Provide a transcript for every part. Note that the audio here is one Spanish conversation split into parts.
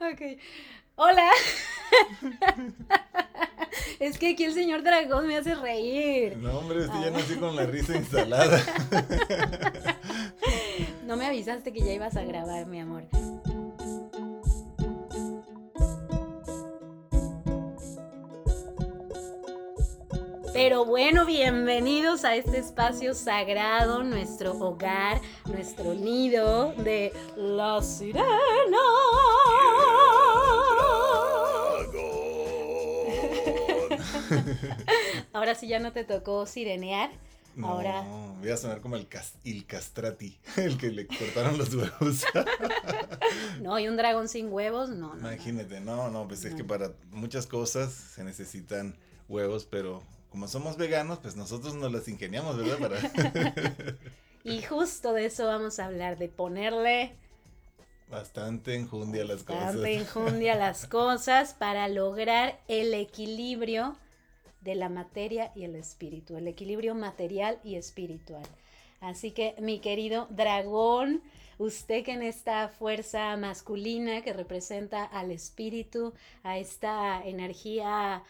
ok. Hola. es que aquí el señor dragón me hace reír. No, hombre, estoy ya nací con la risa instalada. no me avisaste que ya ibas a grabar, mi amor. Pero bueno, bienvenidos a este espacio sagrado, nuestro hogar, nuestro nido de la sirena. Ahora sí ya no te tocó sirenear. No, Ahora. voy a sonar como el, il castrati, el que le cortaron los huevos. no, y un dragón sin huevos, no, no. Imagínate, no, no, pues es que para muchas cosas se necesitan huevos, pero como somos veganos, pues nosotros nos las ingeniamos, ¿verdad? Para... y justo de eso vamos a hablar, de ponerle bastante enjundia a las cosas. Bastante enjundia a las cosas para lograr el equilibrio de la materia y el espíritu, el equilibrio material y espiritual. Así que mi querido dragón, usted que en esta fuerza masculina que representa al espíritu, a esta energía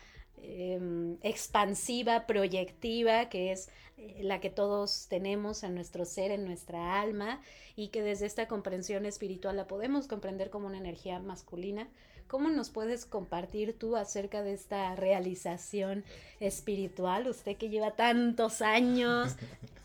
Em, expansiva, proyectiva, que es eh, la que todos tenemos en nuestro ser, en nuestra alma, y que desde esta comprensión espiritual la podemos comprender como una energía masculina. ¿Cómo nos puedes compartir tú acerca de esta realización espiritual? Usted que lleva tantos años,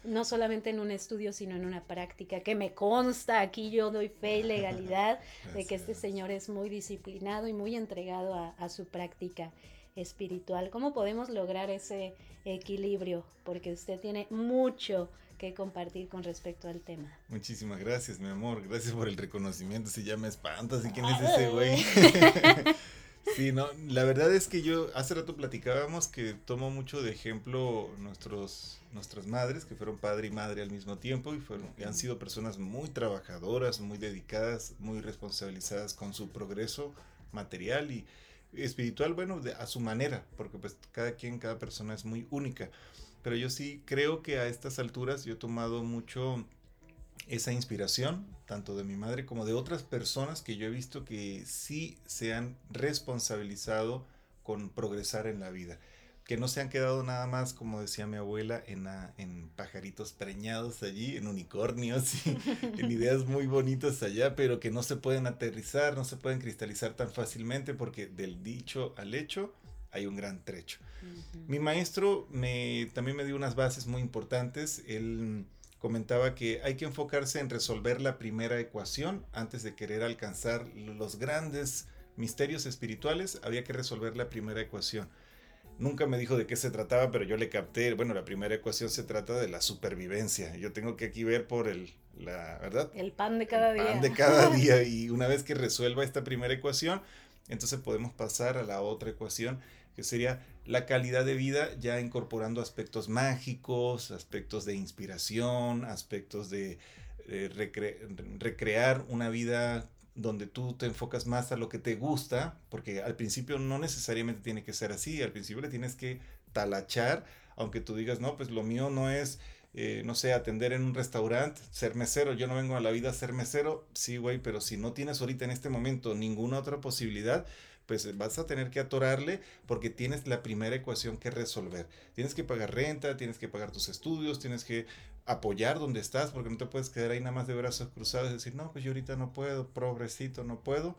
no solamente en un estudio, sino en una práctica, que me consta, aquí yo doy fe y legalidad de que este señor es muy disciplinado y muy entregado a, a su práctica espiritual. ¿Cómo podemos lograr ese equilibrio? Porque usted tiene mucho que compartir con respecto al tema. Muchísimas gracias, mi amor. Gracias por el reconocimiento. Si ya me espantas, ¿y quién es ese güey? sí, no, la verdad es que yo hace rato platicábamos que tomo mucho de ejemplo nuestros nuestras madres, que fueron padre y madre al mismo tiempo y fueron y han sido personas muy trabajadoras, muy dedicadas, muy responsabilizadas con su progreso material y espiritual, bueno, a su manera, porque pues cada quien, cada persona es muy única. Pero yo sí creo que a estas alturas yo he tomado mucho esa inspiración, tanto de mi madre como de otras personas que yo he visto que sí se han responsabilizado con progresar en la vida. Que no se han quedado nada más, como decía mi abuela, en, en pajaritos preñados allí, en unicornios, y, en ideas muy bonitas allá, pero que no se pueden aterrizar, no se pueden cristalizar tan fácilmente porque del dicho al hecho hay un gran trecho. Mi maestro me, también me dio unas bases muy importantes. Él comentaba que hay que enfocarse en resolver la primera ecuación antes de querer alcanzar los grandes misterios espirituales, había que resolver la primera ecuación. Nunca me dijo de qué se trataba, pero yo le capté, bueno, la primera ecuación se trata de la supervivencia. Yo tengo que aquí ver por el, la, ¿verdad? El pan de cada el día. Pan de cada día. Y una vez que resuelva esta primera ecuación, entonces podemos pasar a la otra ecuación, que sería la calidad de vida, ya incorporando aspectos mágicos, aspectos de inspiración, aspectos de eh, recrear una vida donde tú te enfocas más a lo que te gusta, porque al principio no necesariamente tiene que ser así, al principio le tienes que talachar, aunque tú digas, no, pues lo mío no es, eh, no sé, atender en un restaurante, ser mesero, yo no vengo a la vida a ser mesero, sí, güey, pero si no tienes ahorita en este momento ninguna otra posibilidad, pues vas a tener que atorarle porque tienes la primera ecuación que resolver. Tienes que pagar renta, tienes que pagar tus estudios, tienes que apoyar donde estás, porque no te puedes quedar ahí nada más de brazos cruzados y decir, no, pues yo ahorita no puedo, pobrecito, no puedo.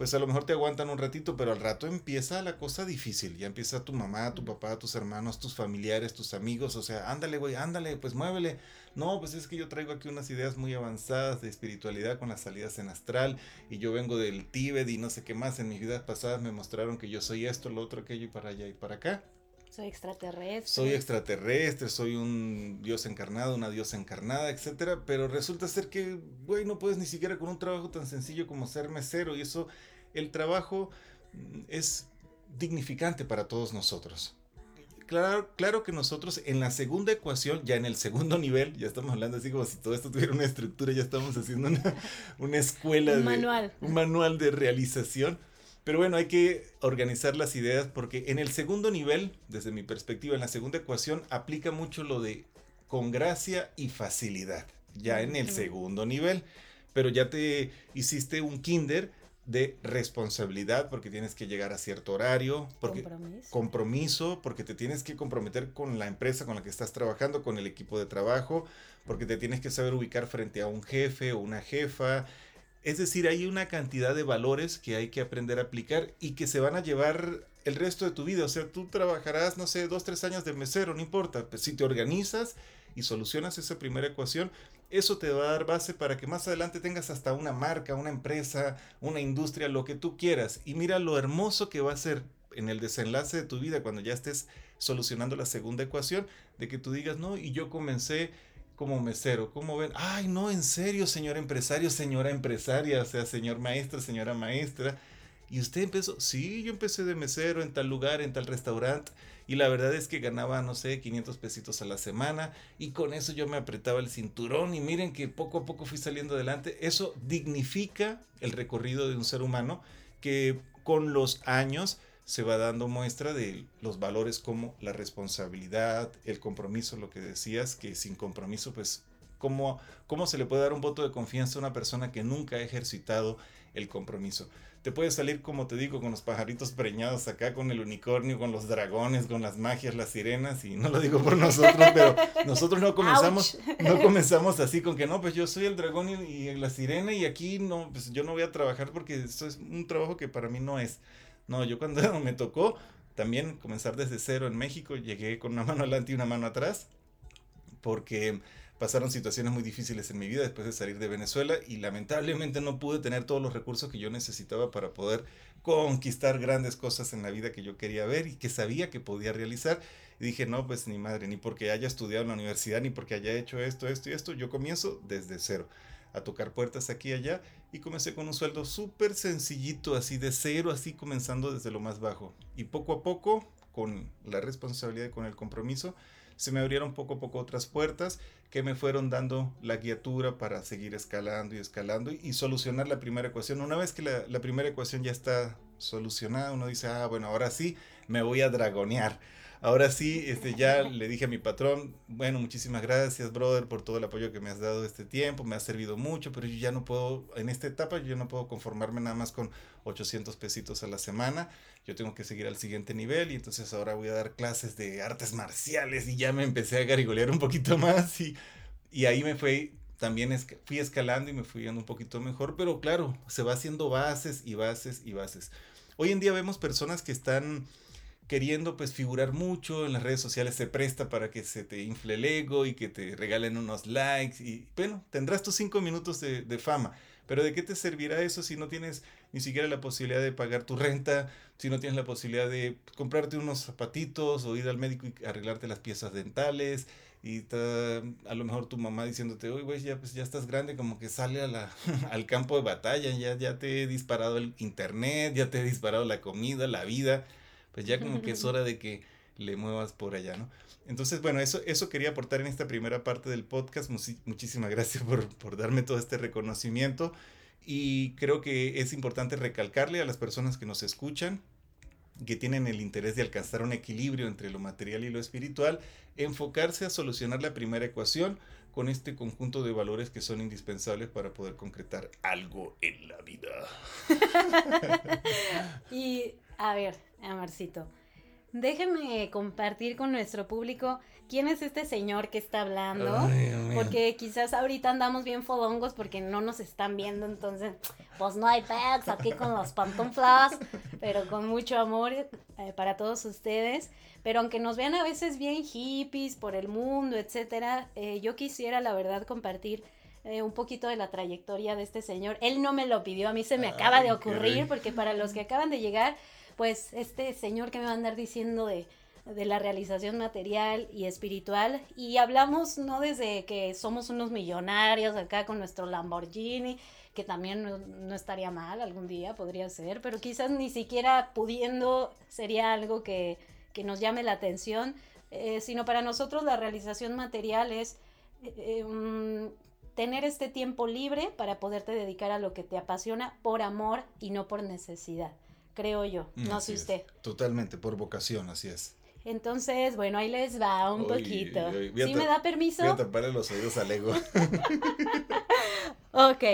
Pues a lo mejor te aguantan un ratito, pero al rato empieza la cosa difícil. Ya empieza tu mamá, tu papá, tus hermanos, tus familiares, tus amigos. O sea, ándale, güey, ándale, pues muévele. No, pues es que yo traigo aquí unas ideas muy avanzadas de espiritualidad con las salidas en astral. Y yo vengo del Tíbet y no sé qué más. En mis vidas pasadas me mostraron que yo soy esto, lo otro, aquello y para allá y para acá. Soy extraterrestre. Soy extraterrestre, soy un dios encarnado, una diosa encarnada, etcétera. Pero resulta ser que, güey, no puedes ni siquiera con un trabajo tan sencillo como ser mesero. Y eso, el trabajo mm, es dignificante para todos nosotros. Claro, claro que nosotros en la segunda ecuación, ya en el segundo nivel, ya estamos hablando así como si todo esto tuviera una estructura, ya estamos haciendo una, una escuela. Un manual. Un manual de realización pero bueno, hay que organizar las ideas porque en el segundo nivel, desde mi perspectiva, en la segunda ecuación, aplica mucho lo de con gracia y facilidad, ya en el segundo nivel. Pero ya te hiciste un kinder de responsabilidad porque tienes que llegar a cierto horario, porque Compromiso. compromiso, porque te tienes que comprometer con la empresa con la que estás trabajando, con el equipo de trabajo, porque te tienes que saber ubicar frente a un jefe o una jefa. Es decir, hay una cantidad de valores que hay que aprender a aplicar y que se van a llevar el resto de tu vida. O sea, tú trabajarás, no sé, dos, tres años de mesero, no importa. Pues si te organizas y solucionas esa primera ecuación, eso te va a dar base para que más adelante tengas hasta una marca, una empresa, una industria, lo que tú quieras. Y mira lo hermoso que va a ser en el desenlace de tu vida cuando ya estés solucionando la segunda ecuación, de que tú digas, no, y yo comencé como mesero, ¿cómo ven? Ay, no, en serio, señor empresario, señora empresaria, o sea, señor maestro, señora maestra. Y usted empezó, sí, yo empecé de mesero en tal lugar, en tal restaurante, y la verdad es que ganaba, no sé, 500 pesitos a la semana, y con eso yo me apretaba el cinturón, y miren que poco a poco fui saliendo adelante. Eso dignifica el recorrido de un ser humano que con los años se va dando muestra de los valores como la responsabilidad, el compromiso, lo que decías, que sin compromiso, pues, ¿cómo, cómo se le puede dar un voto de confianza a una persona que nunca ha ejercitado el compromiso? Te puede salir, como te digo, con los pajaritos preñados acá, con el unicornio, con los dragones, con las magias, las sirenas, y no lo digo por nosotros, pero nosotros no comenzamos, no comenzamos así con que no, pues yo soy el dragón y, y la sirena, y aquí no, pues yo no voy a trabajar porque esto es un trabajo que para mí no es. No, yo cuando me tocó también comenzar desde cero en México, llegué con una mano adelante y una mano atrás, porque pasaron situaciones muy difíciles en mi vida después de salir de Venezuela y lamentablemente no pude tener todos los recursos que yo necesitaba para poder conquistar grandes cosas en la vida que yo quería ver y que sabía que podía realizar. Y dije, no, pues ni madre, ni porque haya estudiado en la universidad, ni porque haya hecho esto, esto y esto, yo comienzo desde cero a tocar puertas aquí y allá y comencé con un sueldo súper sencillito, así de cero, así comenzando desde lo más bajo. Y poco a poco, con la responsabilidad y con el compromiso, se me abrieron poco a poco otras puertas que me fueron dando la guiatura para seguir escalando y escalando y, solucionar la primera ecuación. Una vez que la, la primera ecuación ya está solucionada, uno dice, ah, bueno, ahora sí me voy a dragonear ahora sí, este, ya le dije a mi patrón, bueno, muchísimas gracias, brother, por todo el apoyo que me has dado este tiempo, me ha servido mucho, pero yo ya no puedo, en esta etapa, yo no puedo conformarme nada más con 800 pesitos a la semana, yo tengo que seguir al siguiente nivel y entonces ahora voy a dar clases de artes marciales y ya me empecé a garigolear un poquito más y, y ahí me fue también es, fui escalando y me fui yendo un poquito mejor, pero claro, se va haciendo bases y bases y bases. Hoy en día vemos personas que están queriendo pues figurar mucho en las redes sociales se presta para que se te infle el ego y que te regalen unos likes y bueno, tendrás tus cinco minutos de, fama. Pero ¿de qué te servirá eso si no tienes ni siquiera la posibilidad de pagar tu renta, si no tienes la posibilidad de comprarte unos zapatitos o ir al médico y arreglarte las piezas dentales? Y a lo mejor tu mamá diciéndote, oye, güey, ya, pues, ya estás grande, como que sale a la, al campo de batalla, ya, ya te he disparado el internet, ya te he disparado la comida, la vida pues ya como que es hora de que le muevas por allá, ¿no? Entonces, bueno, eso, eso quería aportar en esta primera parte del podcast. muchísimas gracias por, por darme todo este reconocimiento. Y creo que es importante recalcarle a las personas que nos escuchan que tienen el interés de alcanzar un equilibrio entre lo material y lo espiritual, enfocarse a solucionar la primera ecuación con este conjunto de valores que son indispensables para poder concretar algo en la vida. y a ver, Amarcito, déjeme compartir con nuestro público quién es este señor que está hablando. porque quizás ahorita andamos bien fodongos porque no nos están viendo, entonces, pues no hay packs aquí con los pantuflas, pero con mucho amor eh, para todos ustedes. Pero aunque nos vean a veces bien hippies por el mundo, etcétera, eh, yo quisiera, la verdad, compartir. Eh, un poquito de la trayectoria de este señor. Él no me lo pidió, a mí se me acaba de ocurrir, porque para los que acaban de llegar, pues este señor que me va a andar diciendo de, la realización material y espiritual. Y hablamos no desde que somos unos millonarios acá con nuestro Lamborghini, que también no, estaría mal algún día, podría ser, pero quizás ni siquiera pudiendo sería algo que, nos llame la atención, eh, sino para nosotros la realización material es eh, mm, tener este tiempo libre para poderte dedicar a lo que te apasiona por amor y no por necesidad creo yo. No sé usted. Totalmente, por vocación, así es. Entonces, bueno, ahí les va un poquito. ¿Sí me da permiso? Voy a taparle los oídos al ego. ok,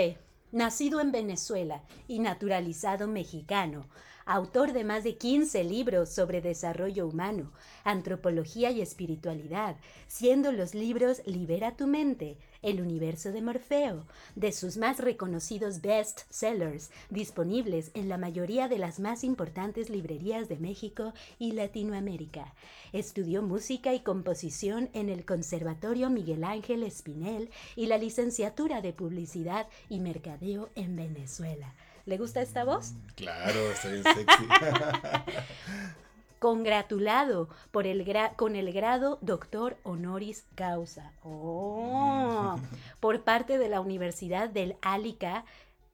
Nacido en Venezuela y naturalizado mexicano, autor de más de 15 libros sobre desarrollo humano, antropología y espiritualidad, siendo los libros Libera tu mente, El universo de Morfeo, de sus más reconocidos best sellers, disponibles en la mayoría de las más importantes librerías de México y Latinoamérica. Estudió música y composición en el Conservatorio Miguel Ángel Espinel y la licenciatura de Publicidad y Mercadeo en Venezuela. ¿Le gusta esta voz? Claro, está bien sexy. Congratulado por el con el grado doctor honoris causa. Oh, por parte de la Universidad del Álica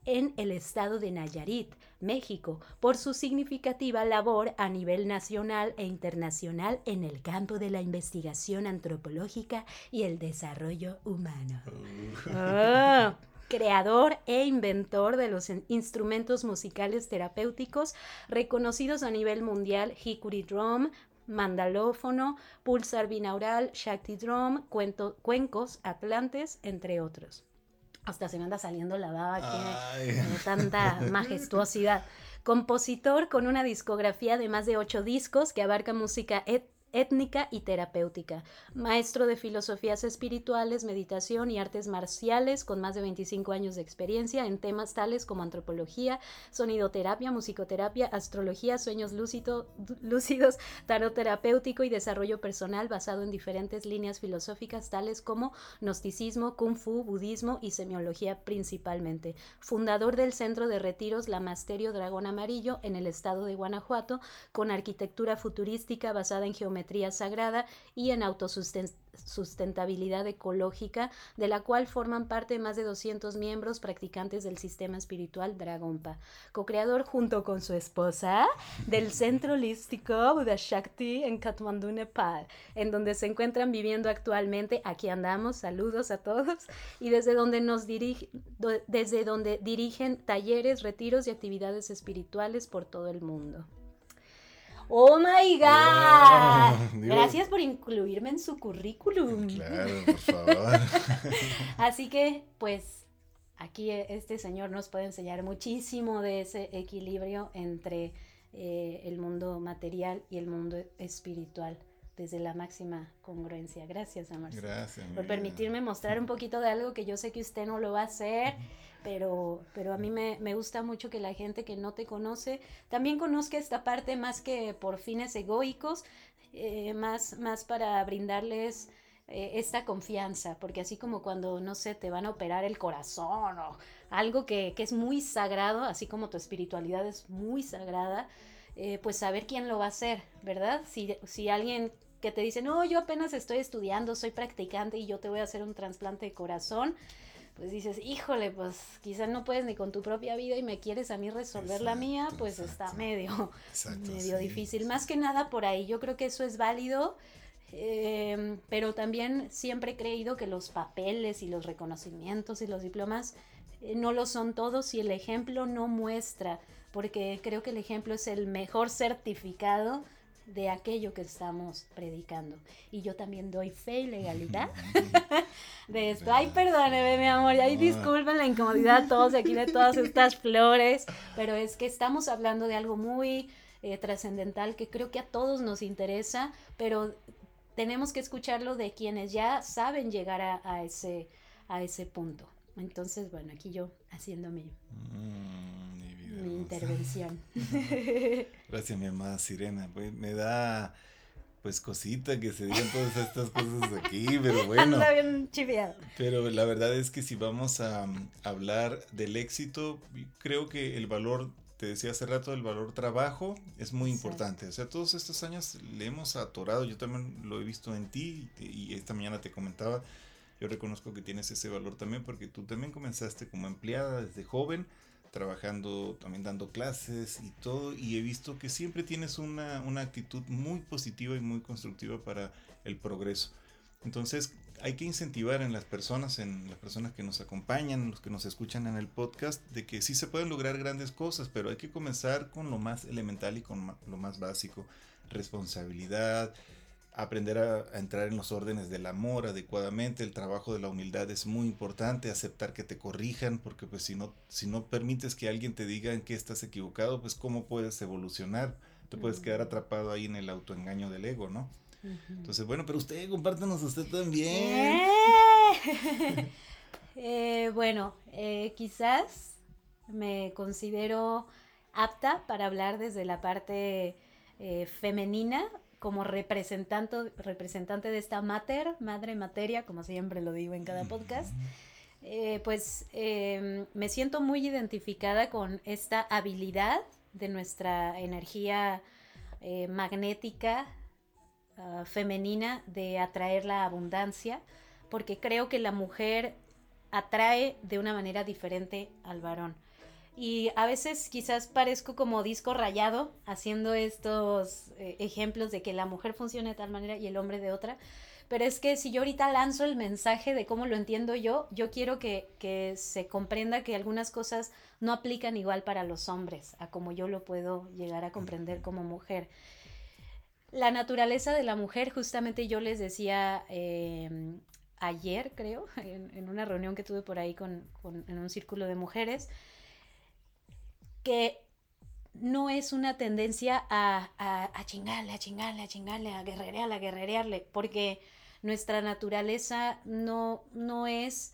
en el estado de Nayarit, México, por su significativa labor a nivel nacional e internacional en el campo de la investigación antropológica y el desarrollo humano. Oh creador e inventor de los instrumentos musicales terapéuticos reconocidos a nivel mundial, Hikuri Drum, mandalófono, pulsar binaural, Shakti Drum, cuencos, atlantes, entre otros. Hasta se me anda saliendo la baba aquí de tanta majestuosidad. Compositor con una discografía de más de ocho discos que abarca música et étnica y terapéutica, maestro de filosofías espirituales, meditación y artes marciales con más de 25 años de experiencia en temas tales como antropología, sonidoterapia, musicoterapia, astrología, sueños lúcidos, tarot terapéutico y desarrollo personal basado en diferentes líneas filosóficas tales como gnosticismo, kung fu, budismo y semiología principalmente. Fundador del centro de retiros La Masterio Dragón Amarillo en el estado de Guanajuato con arquitectura futurística basada en geometría sagrada y en autosustentabilidad ecológica, de la cual forman parte más de 200 miembros practicantes del sistema espiritual Dragonpa, co-creador junto con su esposa del Centro Holístico Buddha Shakti en Kathmandu, Nepal, en donde se encuentran viviendo actualmente. Aquí andamos, saludos a todos, y desde donde nos dirige, desde donde dirigen talleres, retiros y actividades espirituales por todo el mundo. Oh my God. Gracias por incluirme en su currículum. Claro, por favor. Así que, pues, aquí este señor nos puede enseñar muchísimo de ese equilibrio entre eh, el mundo material y el mundo espiritual desde la máxima congruencia. Gracias, amor. Gracias. Por permitirme mostrar un poquito de algo que yo sé que usted no lo va a hacer pero, pero a mí me, gusta mucho que la gente que no te conoce también conozca esta parte más que por fines egoicos, eh, más, más para brindarles eh, esta confianza, porque así como cuando, no sé, te van a operar el corazón o algo que, es muy sagrado, así como tu espiritualidad es muy sagrada, eh, pues saber quién lo va a hacer, ¿verdad? Si, si alguien que te dice, no, yo apenas estoy estudiando, soy practicante y yo te voy a hacer un trasplante de corazón, pues dices, híjole, pues quizás no puedes ni con tu propia vida y me quieres a mí resolver la mía, pues está medio, medio difícil. Más que nada por ahí, yo creo que eso es válido, em, pero también siempre he creído que los papeles y los reconocimientos y los diplomas eh, no lo son todos y el ejemplo no muestra, porque creo que el ejemplo es el mejor certificado de aquello que estamos predicando. Y yo también doy fe y legalidad de esto. Ay, perdóneme, mi amor, ay, disculpen la incomodidad todos aquí de todas estas flores, pero es que estamos hablando de algo muy eh, trascendental que creo que a todos nos interesa, pero tenemos que escucharlo de quienes ya saben llegar a, ese, a ese punto. Entonces, bueno, aquí yo haciéndome... Mm mi intervención. Gracias, mi amada Sirena. me da pues cosita que se digan todas estas cosas aquí, pero bueno. Anda bien chiviado. Pero la verdad es que si vamos a, mm, hablar del éxito, creo que el valor, te decía hace rato, el valor trabajo es muy importante. O sea, todos estos años le hemos atorado, yo también lo he visto en ti y esta mañana te comentaba, yo reconozco que tienes ese valor también porque tú también comenzaste como empleada desde joven trabajando, también dando clases y todo, y he visto que siempre tienes una, una actitud muy positiva y muy constructiva para el progreso. Entonces hay que incentivar en las personas, en las personas que nos acompañan, los que nos escuchan en el podcast, de que sí se pueden lograr grandes cosas, pero hay que comenzar con lo más elemental y con lo más básico. Responsabilidad, aprender a, entrar en los órdenes del amor adecuadamente, el trabajo de la humildad es muy importante, aceptar que te corrijan, porque pues si no, si no permites que alguien te diga en qué estás equivocado, pues cómo puedes evolucionar, te puedes quedar atrapado ahí en el autoengaño del ego, ¿no? Entonces, bueno, pero usted, compártanos usted también. Eh, eh, bueno, eh, quizás me considero apta para hablar desde la parte femenina como representante, representante de esta mater, madre materia, como siempre lo digo en cada podcast, eh, pues em, me siento muy identificada con esta habilidad de nuestra energía eh, magnética ah, femenina de atraer la abundancia, porque creo que la mujer atrae de una manera diferente al varón. Y a veces quizás parezco como disco rayado haciendo estos eh, ejemplos de que la mujer funciona de tal manera y el hombre de otra. Pero es que si yo ahorita lanzo el mensaje de cómo lo entiendo yo, yo quiero que, que se comprenda que algunas cosas no aplican igual para los hombres, a como yo lo puedo llegar a comprender como mujer. La naturaleza de la mujer, justamente yo les decía em, ayer, creo, en, una reunión que tuve por ahí con, con, en un círculo de mujeres, que no es una tendencia a, a, chingarle, a chingarle, a chingarle, a guerrerearle, a guerrerearle, porque nuestra naturaleza no, no es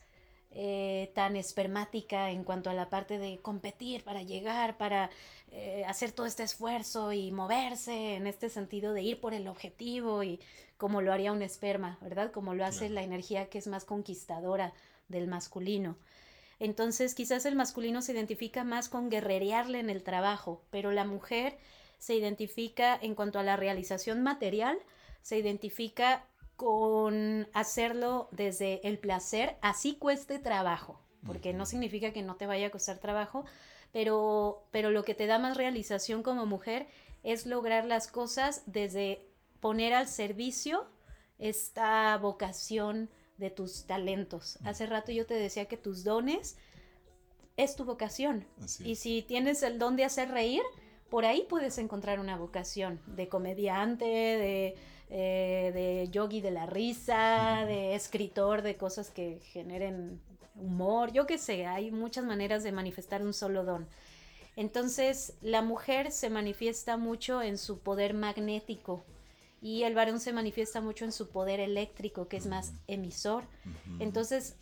eh, tan espermática en cuanto a la parte de competir para llegar, para eh, hacer todo este esfuerzo y moverse en este sentido de ir por el objetivo y como lo haría un esperma, ¿verdad? Como lo hace la energía que es más conquistadora del masculino. Entonces quizás el masculino se identifica más con guerrerearle en el trabajo, pero la mujer se identifica en cuanto a la realización material, se identifica con hacerlo desde el placer, así cueste trabajo, porque no significa que no te vaya a costar trabajo, pero, pero lo que te da más realización como mujer es lograr las cosas desde poner al servicio esta vocación de tus talentos. Hace rato yo te decía que tus dones es tu vocación. y si tienes el don de hacer reír, por ahí puedes encontrar una vocación de comediante, de, eh, de yogi de la risa, de escritor de cosas que generen humor, yo qué sé, hay muchas maneras de manifestar un solo don. Entonces, la mujer se manifiesta mucho en su poder magnético, y el varón se manifiesta mucho en su poder eléctrico, que es más emisor. Entonces,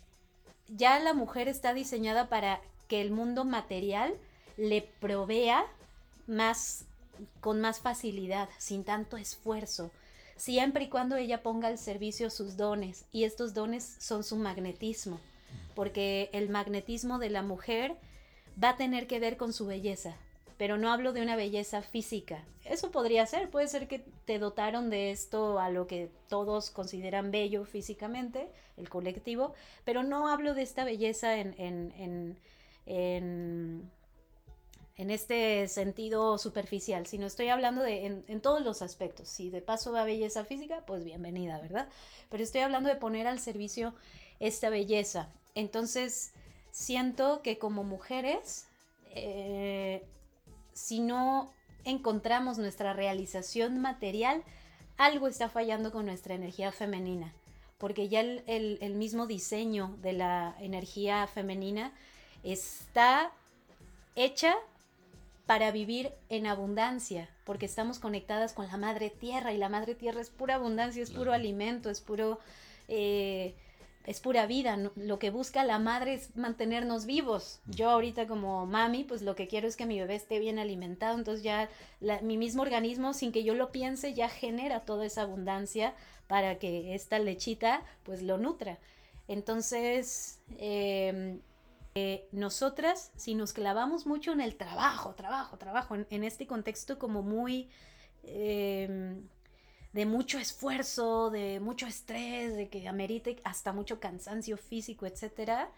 ya la mujer está diseñada para que el mundo material le provea más con más facilidad, sin tanto esfuerzo, siempre y cuando ella ponga al servicio sus dones, y estos dones son su magnetismo, porque el magnetismo de la mujer va a tener que ver con su belleza, pero no hablo de una belleza física. Eso podría ser, puede ser que te dotaron de esto a lo que todos consideran bello físicamente, el colectivo, pero no hablo de esta belleza en, en, en, en, este sentido superficial, sino estoy hablando de en, todos los aspectos. Si de paso va belleza física, pues bienvenida, ¿verdad? Pero estoy hablando de poner al servicio esta belleza. Entonces, siento que como mujeres, eh, si no encontramos nuestra realización material, algo está fallando con nuestra energía femenina, porque ya el, mismo diseño de la energía femenina está hecha para vivir en abundancia, porque estamos conectadas con la madre tierra y la madre tierra es pura abundancia, es puro alimento, es puro... Eh, es pura vida. Lo que busca la madre es mantenernos vivos. Yo ahorita como mami, pues lo que quiero es que mi bebé esté bien alimentado. Entonces ya mi mismo organismo, sin que yo lo piense, ya genera toda esa abundancia para que esta lechita pues lo nutra. Entonces, em, eh, nosotras, si nos clavamos mucho en el trabajo, trabajo, trabajo, en, este contexto como muy... Em, de mucho esfuerzo, de mucho estrés, de que amerite hasta mucho cansancio físico, etcétera,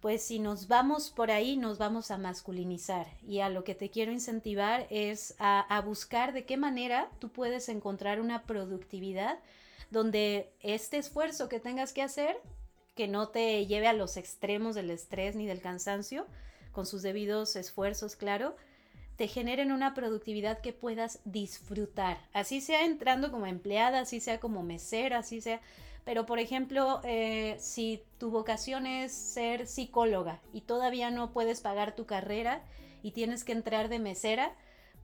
pues si nos vamos por ahí, nos vamos a masculinizar. Y a lo que te quiero incentivar es a, a, buscar de qué manera tú puedes encontrar una productividad donde este esfuerzo que tengas que hacer, que no te lleve a los extremos del estrés ni del cansancio, con sus debidos esfuerzos, claro, te generen una productividad que puedas disfrutar. Así sea entrando como empleada, así sea como mesera, así sea... Pero, por ejemplo, eh, si tu vocación es ser psicóloga y todavía no puedes pagar tu carrera y tienes que entrar de mesera,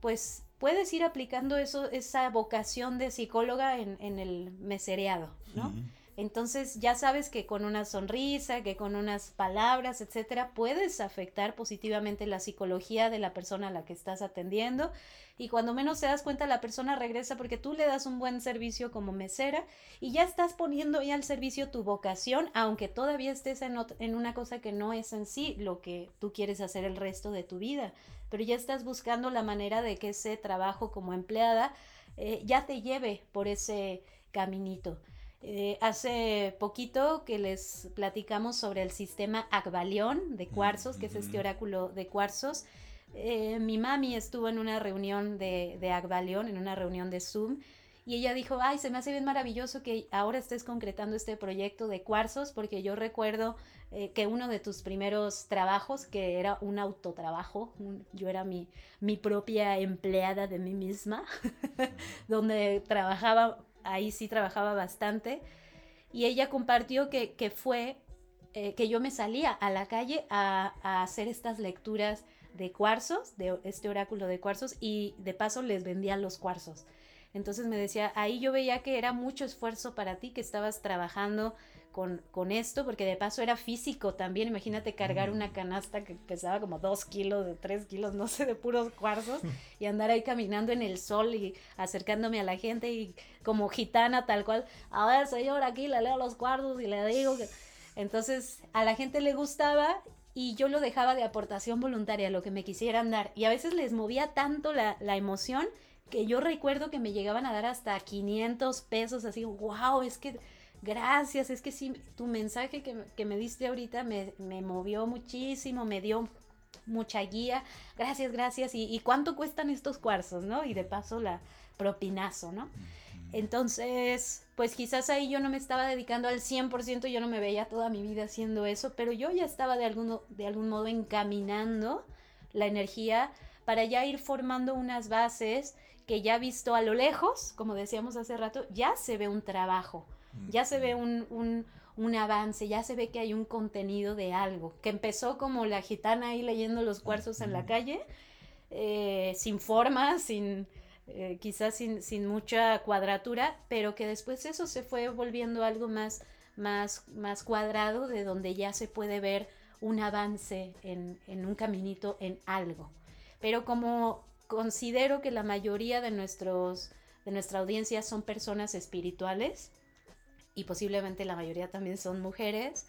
pues puedes ir aplicando eso, esa vocación de psicóloga en, el mesereado, ¿no? Entonces ya sabes que con una sonrisa, que con unas palabras, etcétera, puedes afectar positivamente la psicología de la persona a la que estás atendiendo. Y cuando menos te das cuenta, la persona regresa porque tú le das un buen servicio como mesera y ya estás poniendo ya al servicio tu vocación, aunque todavía estés en, en una cosa que no es en sí lo que tú quieres hacer el resto de tu vida. Pero ya estás buscando la manera de que ese trabajo como empleada eh, ya te lleve por ese caminito. Eh, hace poquito que les platicamos sobre el sistema Akbalión de cuarzos, que es este oráculo de cuarzos. Eh, mi mami estuvo en una reunión de, de en una reunión de Zoom, y ella dijo, ay, se me hace bien maravilloso que ahora estés concretando este proyecto de cuarzos, porque yo recuerdo eh, que uno de tus primeros trabajos, que era un autotrabajo, yo era mi, mi propia empleada de mí misma, donde trabajaba ahí sí trabajaba bastante. Y ella compartió que, fue eh, que yo me salía a la calle a, hacer estas lecturas de cuarzos, de este oráculo de cuarzos, y de paso les vendía los cuarzos. Entonces me decía, ahí yo veía que era mucho esfuerzo para ti, que estabas trabajando con, esto, porque de paso era físico también. Imagínate cargar una canasta que pesaba como dos kilos, de tres kilos, no sé, de puros cuarzos, y andar ahí caminando en el sol y acercándome a la gente y como gitana tal cual. A ver, señor, aquí le leo los cuarzos y le digo que... Entonces a la gente le gustaba y yo lo dejaba de aportación voluntaria, lo que me quisieran dar. Y a veces les movía tanto la, la emoción que yo recuerdo que me llegaban a dar hasta 500 pesos, así, wow, es que gracias, es que sí, tu mensaje que, me diste ahorita me, movió muchísimo, me dio mucha guía, gracias, gracias, y, cuánto cuestan estos cuarzos, ¿no? Y de paso la propinazo, ¿no? Entonces, pues quizás ahí yo no me estaba dedicando al 100%, yo no me veía toda mi vida haciendo eso, pero yo ya estaba de, alguno, de algún modo encaminando la energía para ya ir formando unas bases que ya visto a lo lejos, como decíamos hace rato, ya se ve un trabajo ya se ve un, avance, ya se ve que hay un contenido de algo, que empezó como la gitana ahí leyendo los cuarzos en la calle, eh, sin forma, sin, eh, quizás sin, mucha cuadratura, pero que después eso se fue volviendo algo más, más, más cuadrado, de donde ya se puede ver un avance en, en un caminito, en algo. Pero como considero que la mayoría de nuestros de nuestra audiencia son personas espirituales, y posiblemente la mayoría también son mujeres,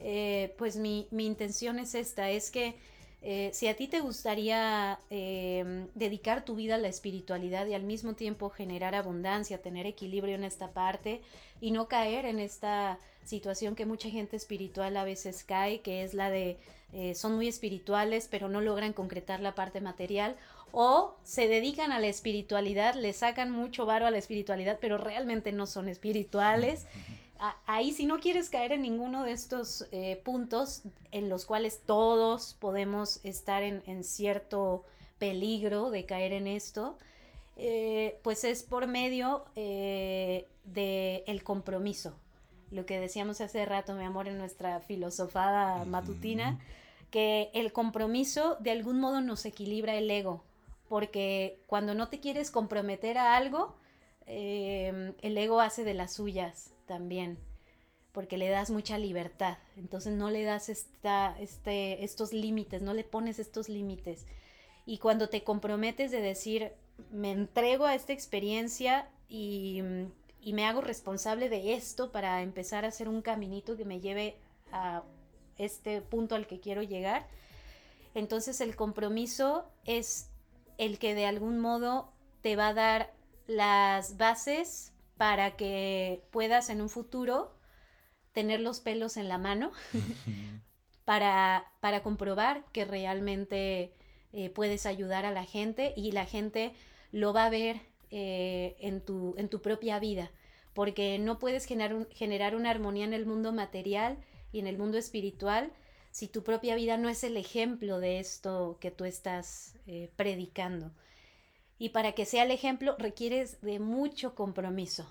eh, pues mi, intención es esta, es que eh, si a ti te gustaría em, dedicar tu vida a la espiritualidad y al mismo tiempo generar abundancia, tener equilibrio en esta parte y no caer en esta situación que mucha gente espiritual a veces cae, que es la de eh, son muy espirituales pero no logran concretar la parte material o se dedican a la espiritualidad, le sacan mucho varo a la espiritualidad, pero realmente no son espirituales. Ahí si no quieres caer en ninguno de estos eh, puntos en los cuales todos podemos estar en, cierto peligro de caer en esto, eh, pues es por medio eh, del compromiso. Lo que decíamos hace rato, mi amor, en nuestra filosofada matutina, que el compromiso de algún modo nos equilibra el ego porque cuando no te quieres comprometer a algo, em, el ego hace de las suyas también, porque le das mucha libertad, entonces no le das esta, este, estos límites, no le pones estos límites. Y cuando te comprometes de decir, me entrego a esta experiencia y, y me hago responsable de esto para empezar a hacer un caminito que me lleve a este punto al que quiero llegar, entonces el compromiso es el que de algún modo te va a dar las bases para que puedas en un futuro tener los pelos en la mano para, para, comprobar que realmente eh, puedes ayudar a la gente y la gente lo va a ver eh, en, tu, en tu propia vida, porque no puedes generar, generar una armonía en el mundo material y en el mundo espiritual si tu propia vida no es el ejemplo de esto que tú estás eh, predicando. Y para que sea el ejemplo requieres de mucho compromiso,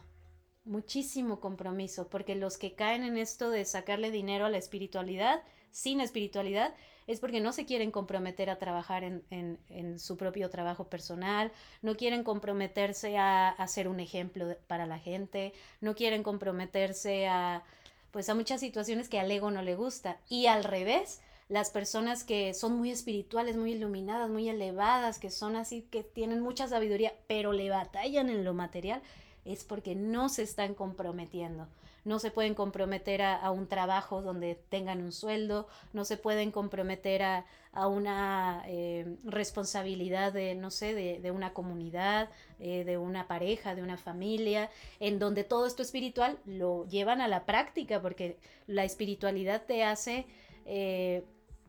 muchísimo compromiso, porque los que caen en esto de sacarle dinero a la espiritualidad, sin espiritualidad, es porque no se quieren comprometer a trabajar en, su propio trabajo personal, no quieren comprometerse a, hacer ser un ejemplo para la gente, no quieren comprometerse a, pues a muchas situaciones que al ego no le gusta. Y al revés, las personas que son muy espirituales, muy iluminadas, muy elevadas, que son así, que tienen mucha sabiduría, pero le batallan en lo material, es porque no se están comprometiendo. No se pueden comprometer a, un trabajo donde tengan un sueldo, no se pueden comprometer a, una eh, responsabilidad de, no sé, de, una comunidad, eh, de una pareja, de una familia, en donde todo esto espiritual lo llevan a la práctica, porque la espiritualidad te hace eh,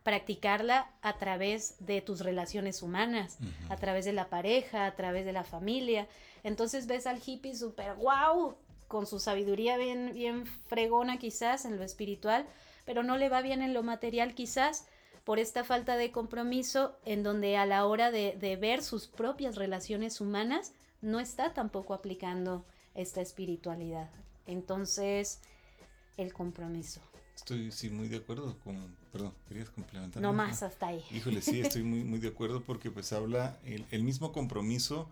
practicarla a través de tus relaciones humanas, a través de la pareja, a través de la familia. Entonces ves al hippie súper wow, con su sabiduría bien, bien fregona quizás en lo espiritual, pero no le va bien en lo material quizás por esta falta de compromiso en donde a la hora de, de ver sus propias relaciones humanas no está tampoco aplicando esta espiritualidad. Entonces, el compromiso. Estoy sí muy de acuerdo con, perdón, querías complementar. No más hasta ahí. Híjole, sí, estoy muy, muy de acuerdo porque pues habla, el, el mismo compromiso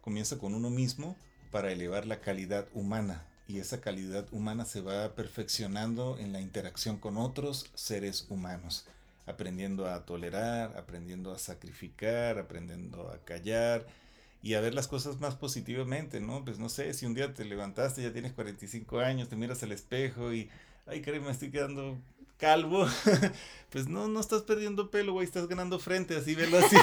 comienza con uno mismo para elevar la calidad humana y esa calidad humana se va perfeccionando en la interacción con otros seres humanos, aprendiendo a tolerar, aprendiendo a sacrificar, aprendiendo a callar y a ver las cosas más positivamente, ¿no? Pues no sé, si un día te levantaste, ya tienes 45 años, te miras al espejo y ay, caray, me estoy quedando calvo, pues no, no estás perdiendo pelo, güey, estás ganando frente, así verlo así.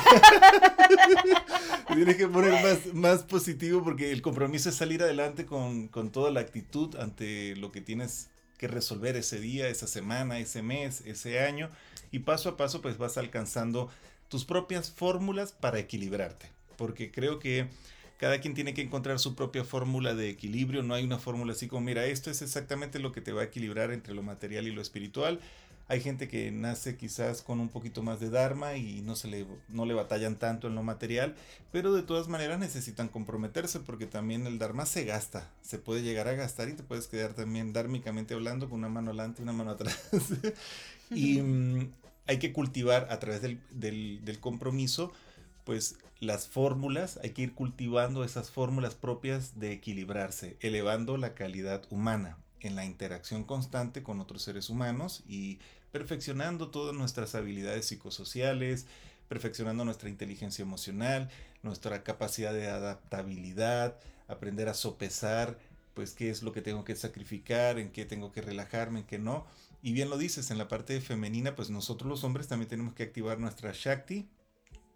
Tienes que poner más, más positivo porque el compromiso es salir adelante con, con toda la actitud ante lo que tienes que resolver ese día, esa semana, ese mes, ese año, y paso a paso pues vas alcanzando tus propias fórmulas para equilibrarte, porque creo que cada quien tiene que encontrar su propia fórmula de equilibrio, no hay una fórmula así como, mira, esto es exactamente lo que te va a equilibrar entre lo material y lo espiritual. Hay gente que nace quizás con un poquito más de Dharma y no, se le, no le batallan tanto en lo material, pero de todas maneras necesitan comprometerse porque también el Dharma se gasta, se puede llegar a gastar y te puedes quedar también dármicamente hablando con una mano adelante y una mano atrás. y mm, hay que cultivar a través del, del, del compromiso pues las fórmulas, hay que ir cultivando esas fórmulas propias de equilibrarse, elevando la calidad humana en la interacción constante con otros seres humanos y perfeccionando todas nuestras habilidades psicosociales, perfeccionando nuestra inteligencia emocional, nuestra capacidad de adaptabilidad, aprender a sopesar pues qué es lo que tengo que sacrificar, en qué tengo que relajarme, en qué no. Y bien lo dices, en la parte femenina, pues nosotros los hombres también tenemos que activar nuestra Shakti,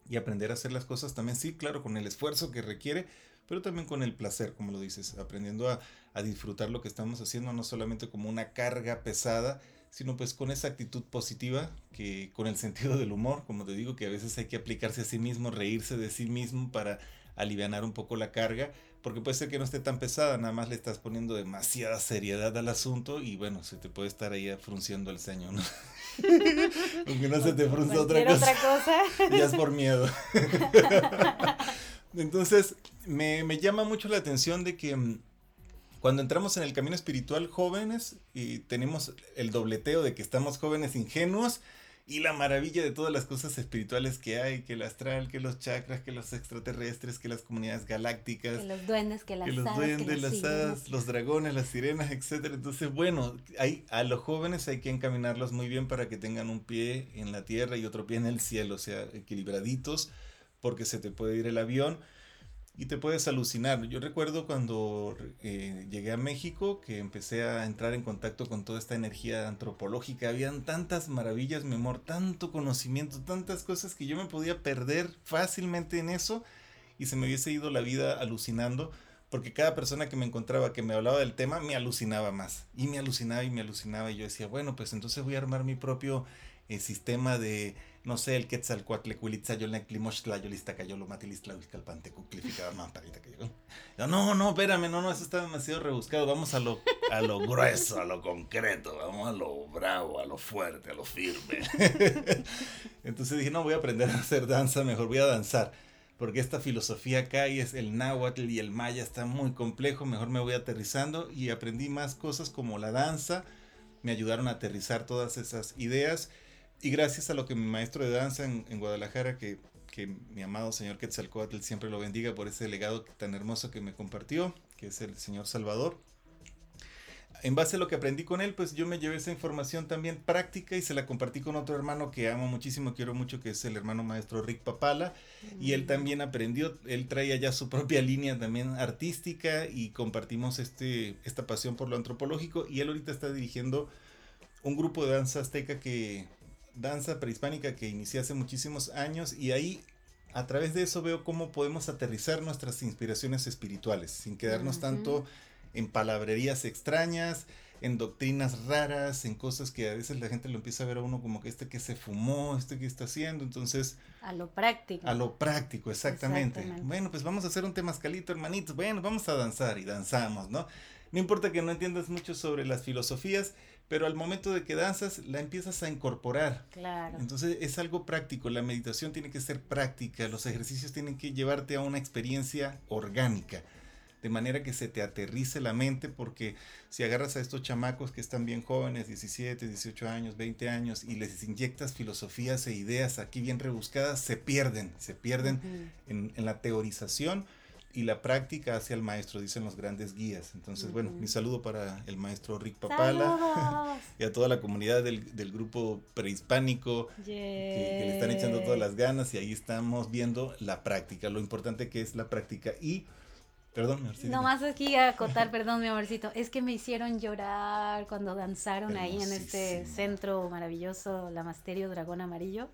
y aprender a hacer las cosas también, sí, claro, con el esfuerzo que requiere, pero también con el placer, como lo dices, aprendiendo a, disfrutar lo que estamos haciendo, no solamente como una carga pesada, sino pues con esa actitud positiva, que con el sentido del humor, como te digo, que a veces hay que aplicarse a sí mismo, reírse de sí mismo para aliviar un poco la carga, porque puede ser que no esté tan pesada, nada más le estás poniendo demasiada seriedad al asunto y bueno, se te puede estar ahí frunciendo el ceño, ¿no? Aunque no se te frunza otra cosa. otra cosa. ya es por miedo. Entonces, me, me, llama mucho la atención de que mm, cuando entramos en el camino espiritual jóvenes y tenemos el dobleteo de que estamos jóvenes ingenuos, y la maravilla de todas las cosas espirituales que hay, que el astral, que los chakras, que los extraterrestres, que las comunidades galácticas, que los duendes, que las que los duendes, las hadas, los dragones, las sirenas, etcétera. Entonces, bueno, hay, a los jóvenes hay que encaminarlos muy bien para que tengan un pie en la tierra y otro pie en el cielo, o sea, equilibraditos, porque se te puede ir el avión y te puedes alucinar. Yo recuerdo cuando eh, llegué a México que empecé a entrar en contacto con toda esta energía antropológica. Habían tantas maravillas, mi amor, tanto conocimiento, tantas cosas que yo me podía perder fácilmente en eso y se me hubiese ido la vida alucinando porque cada persona que me encontraba que me hablaba del tema me alucinaba más y me alucinaba y me alucinaba y yo decía, bueno, pues entonces voy a armar mi propio eh, sistema de no sé, el Quetzalcoatl, Cuilitza, Yolnek, Limochtla, Yolista, Cayolo, Matilistla, Huizcalpante, Cuclificada, Mamparita, Cayolo. No, no, espérame, no, no, eso está demasiado rebuscado. Vamos a lo, a lo grueso, a lo concreto, vamos a lo bravo, a lo fuerte, a lo firme. Entonces dije, no, voy a aprender a hacer danza, mejor voy a danzar. Porque esta filosofía acá y es el náhuatl y el maya está muy complejo, mejor me voy aterrizando y aprendí más cosas como la danza, me ayudaron a aterrizar todas esas ideas y gracias a lo que mi maestro de danza en, Guadalajara, que, que, mi amado señor Quetzalcoatl siempre lo bendiga por ese legado tan hermoso que me compartió, que es el señor Salvador. En base a lo que aprendí con él, pues yo me llevé esa información también práctica y se la compartí con otro hermano que amo muchísimo, quiero mucho, que es el hermano maestro Rick Papala. Y él mm. también aprendió, él traía ya su propia línea también artística y compartimos este, esta pasión por lo antropológico. Y él ahorita está dirigiendo un grupo de danza azteca que danza prehispánica que inicié hace muchísimos años y ahí a través de eso veo cómo podemos aterrizar nuestras inspiraciones espirituales sin quedarnos tanto en palabrerías extrañas, en doctrinas raras, en cosas que a veces la gente lo empieza a ver a uno como que este que se fumó, este que está haciendo, entonces... A lo práctico. A lo práctico, exactamente. Bueno, pues vamos a hacer un temascalito, hermanitos, bueno, vamos a danzar y danzamos, ¿no? No importa que no entiendas mucho sobre las filosofías, pero al momento de que danzas la empiezas a incorporar. Claro. Entonces es algo práctico, la meditación tiene que ser práctica, los ejercicios tienen que llevarte a una experiencia orgánica, de manera que se te aterrice la mente, porque si agarras a estos chamacos que están bien jóvenes, 17, 18 años, 20 años, y les inyectas filosofías e ideas aquí bien rebuscadas, se pierden, se pierden en, en la teorización y la práctica hacia el maestro, dicen los grandes guías. Entonces, bueno, mi saludo para el maestro Rick Papala y a toda la comunidad del, del grupo prehispánico que, le están echando todas las ganas y ahí estamos viendo la práctica, lo importante que es la práctica y... Perdón, mi No más aquí a acotar, perdón, mi amorcito. Es que me hicieron llorar cuando danzaron ahí en este centro maravilloso, la Masterio Dragón Amarillo.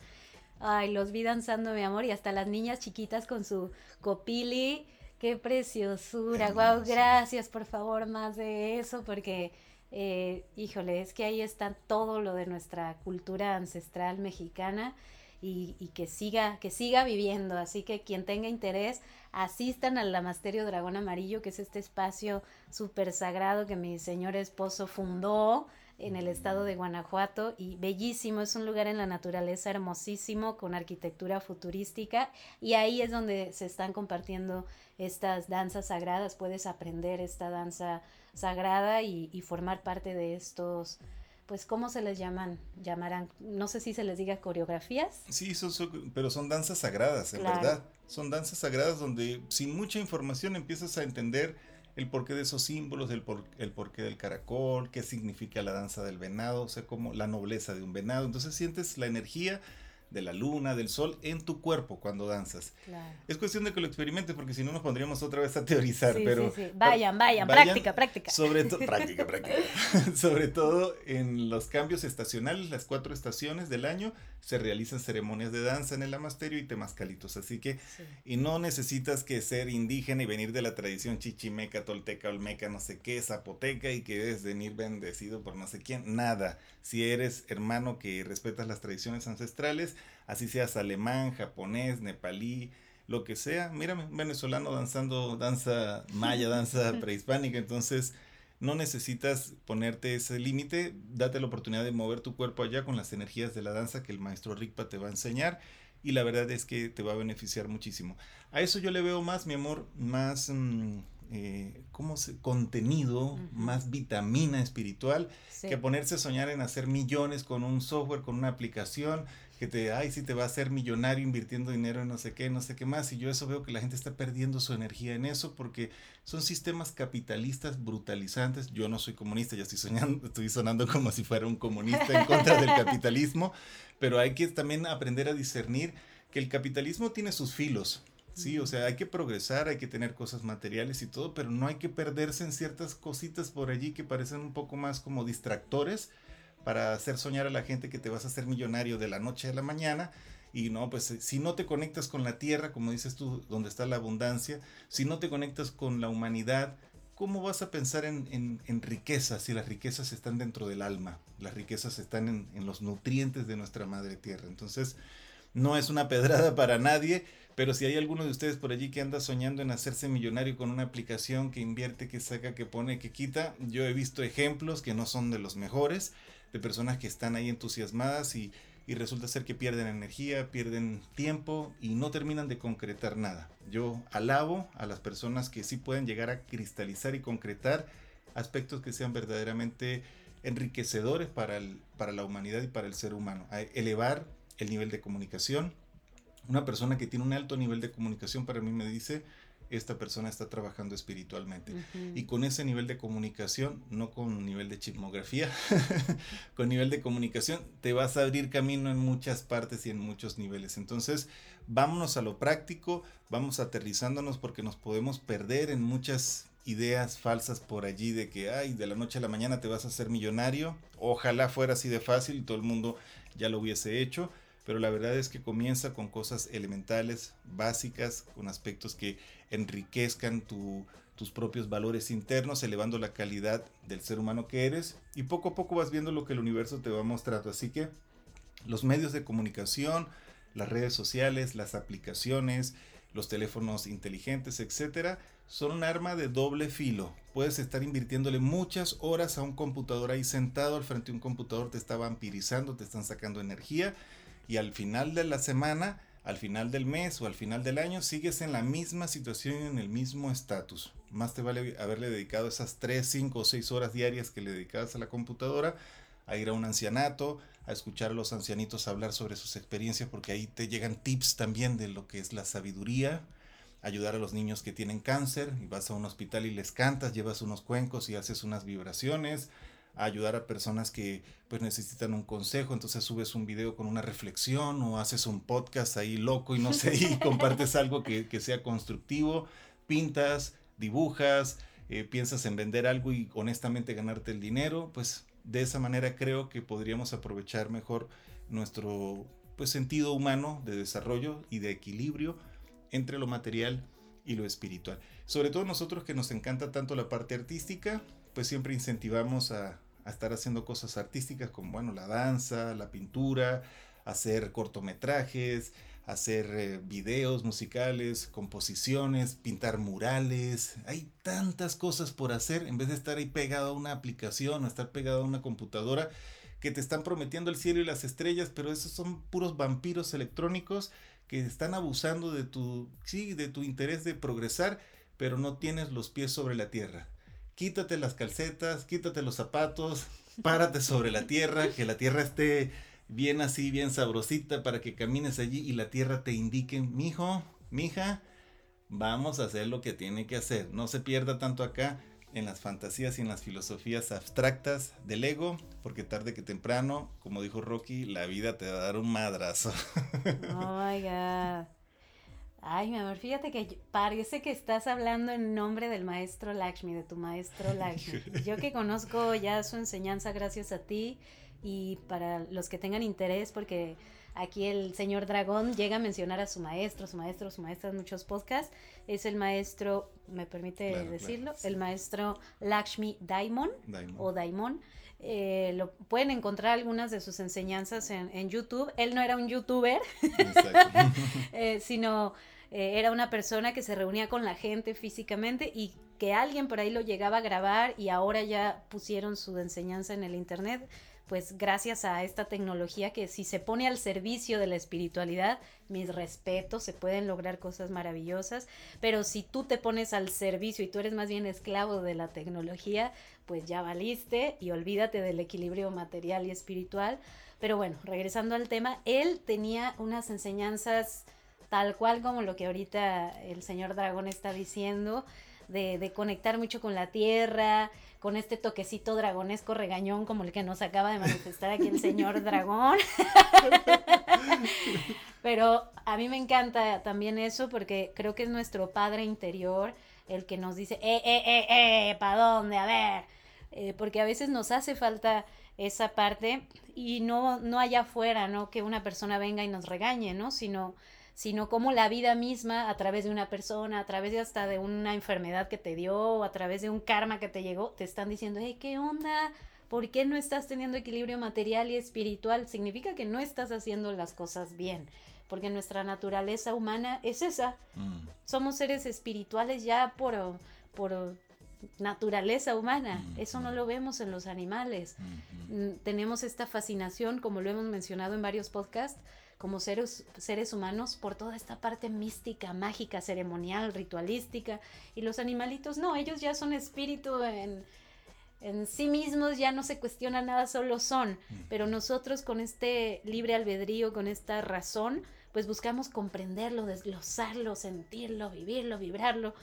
Ay, los vi danzando, mi amor, y hasta las niñas chiquitas con su copili Qué preciosura, wow, gracias, por favor, más de eso, porque, eh, híjole, es que ahí está todo lo de nuestra cultura ancestral mexicana y, y, que siga, que siga viviendo. Así que quien tenga interés, asistan al Lamasterio Dragón Amarillo, que es este espacio súper sagrado que mi señor esposo fundó en el estado de Guanajuato y bellísimo, es un lugar en la naturaleza hermosísimo con arquitectura futurística y ahí es donde se están compartiendo estas danzas sagradas, puedes aprender esta danza sagrada y, formar parte de estos, pues, ¿cómo se les llaman? Llamarán, no sé si se les diga coreografías. Sí, pero son danzas sagradas, en verdad. Son danzas sagradas donde sin mucha información empiezas a entender el porqué de esos símbolos, el, por, el porqué del caracol, qué significa la danza del venado, o sea, como la nobleza de un venado. Entonces sientes la energía de la luna, del sol en tu cuerpo cuando danzas. Es cuestión de que lo experimentes porque si no nos pondríamos otra vez a teorizar, pero Vayan, vayan, práctica, práctica. Sobre todo práctica, práctica. sobre todo en los cambios estacionales, las cuatro estaciones del año, se realizan ceremonias de danza en el amasterio y temascalitos, así que y no necesitas que ser indígena y venir de la tradición chichimeca, tolteca, olmeca, no sé qué, zapoteca y que debes venir bendecido por no sé quién, nada. Si eres hermano que respetas las tradiciones ancestrales, así seas alemán, japonés, nepalí, lo que sea. Mírame, un venezolano danzando danza maya, danza prehispánica, entonces no necesitas ponerte ese límite, date la oportunidad de mover tu cuerpo allá con las energías de la danza que el maestro Rikpa te va a enseñar y la verdad es que te va a beneficiar muchísimo. A eso yo le veo más, mi amor, más... Mm, eh, ¿cómo se, contenido, más vitamina espiritual, que ponerse a soñar en hacer millones con un software, con una aplicación, que te, ay, sí te va a hacer millonario invirtiendo dinero en no sé qué, no sé qué más. Y yo eso veo que la gente está perdiendo su energía en eso porque son sistemas capitalistas brutalizantes. Yo no soy comunista, ya estoy soñando, estoy sonando como si fuera un comunista en contra del capitalismo, pero hay que también aprender a discernir que el capitalismo tiene sus filos. Sí, o sea, hay que progresar, hay que tener cosas materiales y todo, pero no hay que perderse en ciertas cositas por allí que parecen un poco más como distractores para hacer soñar a la gente que te vas a hacer millonario de la noche a la mañana. Y no, pues eh, si no te conectas con la tierra, como dices tú, donde está la abundancia, si no te conectas con la humanidad, ¿cómo vas a pensar en, riquezas si las riquezas están dentro del alma? Las riquezas están en, en los nutrientes de nuestra madre tierra. Entonces, no es una pedrada para nadie, pero si hay alguno de ustedes por allí que anda soñando en hacerse millonario con una aplicación que invierte, que saca, que pone, que quita, yo he visto ejemplos que no son de los mejores, de personas que están ahí entusiasmadas y, resulta ser que pierden energía, pierden tiempo y no terminan de concretar nada. Yo alabo a las personas que sí pueden llegar a cristalizar y concretar aspectos que sean verdaderamente enriquecedores para, el, para la humanidad y para el ser humano, a elevar el nivel de comunicación, una persona que tiene un alto nivel de comunicación para mí me dice, esta persona está trabajando espiritualmente. Y con ese nivel de comunicación, no con nivel de chismografía, con nivel de comunicación, te vas a abrir camino en muchas partes y en muchos niveles. Entonces, vámonos a lo práctico, vamos aterrizándonos porque nos podemos perder en muchas ideas falsas por allí de que, ay, de la noche a la mañana te vas a hacer millonario. Ojalá fuera así de fácil y todo el mundo ya lo hubiese hecho pero la verdad es que comienza con cosas elementales, básicas, con aspectos que enriquezcan tus propios valores internos, elevando la calidad del ser humano que eres y poco a poco vas viendo lo que el universo te va mostrando. Así que los medios de comunicación, las redes sociales, las aplicaciones, los teléfonos inteligentes, etcétera, son un arma de doble filo. Puedes estar invirtiéndole muchas horas a un computador ahí sentado al frente de un computador, te está vampirizando, te están sacando energía y al final de la semana, al final del mes o al final del año sigues en la misma situación y en el mismo estatus. Más te vale haberle dedicado esas 3, 5 o 6 horas diarias que le dedicabas a la computadora a ir a un ancianato, a escuchar a los ancianitos hablar sobre sus experiencias, porque ahí te llegan tips también de lo que es la sabiduría, ayudar a los niños que tienen cáncer, y vas a un hospital y les cantas, llevas unos cuencos y haces unas vibraciones, ayudar a personas que pues necesitan un consejo, entonces subes un video con una reflexión o haces un podcast ahí loco y no sé, y compartes algo que, sea constructivo, pintas, dibujas, eh, piensas en vender algo y honestamente ganarte el dinero, pues de esa manera creo que podríamos aprovechar mejor nuestro pues sentido humano de desarrollo y de equilibrio entre lo material y lo espiritual. Sobre todo nosotros que nos encanta tanto la parte artística, pues siempre incentivamos a, a estar haciendo cosas artísticas como, bueno, la danza, la pintura, hacer cortometrajes, hacer eh, videos musicales, composiciones, pintar murales. Hay tantas cosas por hacer en vez de estar ahí pegado a una aplicación o estar pegado a una computadora que te están prometiendo el cielo y las estrellas, pero esos son puros vampiros electrónicos que están abusando de tu, sí, de tu interés de progresar, pero no tienes los pies sobre la tierra quítate las calcetas, quítate los zapatos, párate sobre la tierra, que la tierra esté bien así, bien sabrosita para que camines allí y la tierra te indique, mijo, mija, vamos a hacer lo que tiene que hacer. No se pierda tanto acá en las fantasías y en las filosofías abstractas del ego, porque tarde que temprano, como dijo Rocky, la vida te va a dar un madrazo. Oh my god. Ay, mi amor, fíjate que parece que estás hablando en nombre del maestro Lakshmi, de tu maestro Lakshmi. Yo que conozco ya su enseñanza gracias a ti y para los que tengan interés, porque aquí el señor Dragón llega a mencionar a su maestro, su maestro, su maestra en muchos podcasts, es el maestro, me permite decirlo, el maestro Lakshmi Daimon, o Daimon. Eh, lo pueden encontrar algunas de sus enseñanzas en, en YouTube. Él no era un youtuber, eh, sino eh, era una persona que se reunía con la gente físicamente y que alguien por ahí lo llegaba a grabar y ahora ya pusieron su enseñanza en el internet pues gracias a esta tecnología que si se pone al servicio de la espiritualidad, mis respetos, se pueden lograr cosas maravillosas, pero si tú te pones al servicio y tú eres más bien esclavo de la tecnología, pues ya valiste y olvídate del equilibrio material y espiritual. Pero bueno, regresando al tema, él tenía unas enseñanzas tal cual como lo que ahorita el señor Dragón está diciendo, de, conectar mucho con la tierra, con este toquecito dragonesco regañón como el que nos acaba de manifestar aquí el señor Dragón. Pero a mí me encanta también eso porque creo que es nuestro padre interior el que nos dice, eh, eh, eh, eh, ¿para dónde? A ver. Eh, porque a veces nos hace falta esa parte y no, no allá afuera, ¿no? Que una persona venga y nos regañe, ¿no? Sino sino como la vida misma, a través de una persona, a través de hasta de una enfermedad que te dio, o a través de un karma que te llegó, te están diciendo, hey, ¿qué onda? ¿Por qué no estás teniendo equilibrio material y espiritual? Significa que no estás haciendo las cosas bien, porque nuestra naturaleza humana es esa. Mm. Somos seres espirituales ya por, por naturaleza humana. Eso no lo vemos en los animales. Mm, tenemos esta fascinación, como lo hemos mencionado en varios podcasts, como seres, seres humanos por toda esta parte mística, mágica, ceremonial, ritualística. Y los animalitos no, ellos ya son espíritu en, en sí mismos, ya no se cuestiona nada, solo son. Pero nosotros con este libre albedrío, con esta razón, pues buscamos comprenderlo, desglosarlo, sentirlo, vivirlo, vibrarlo.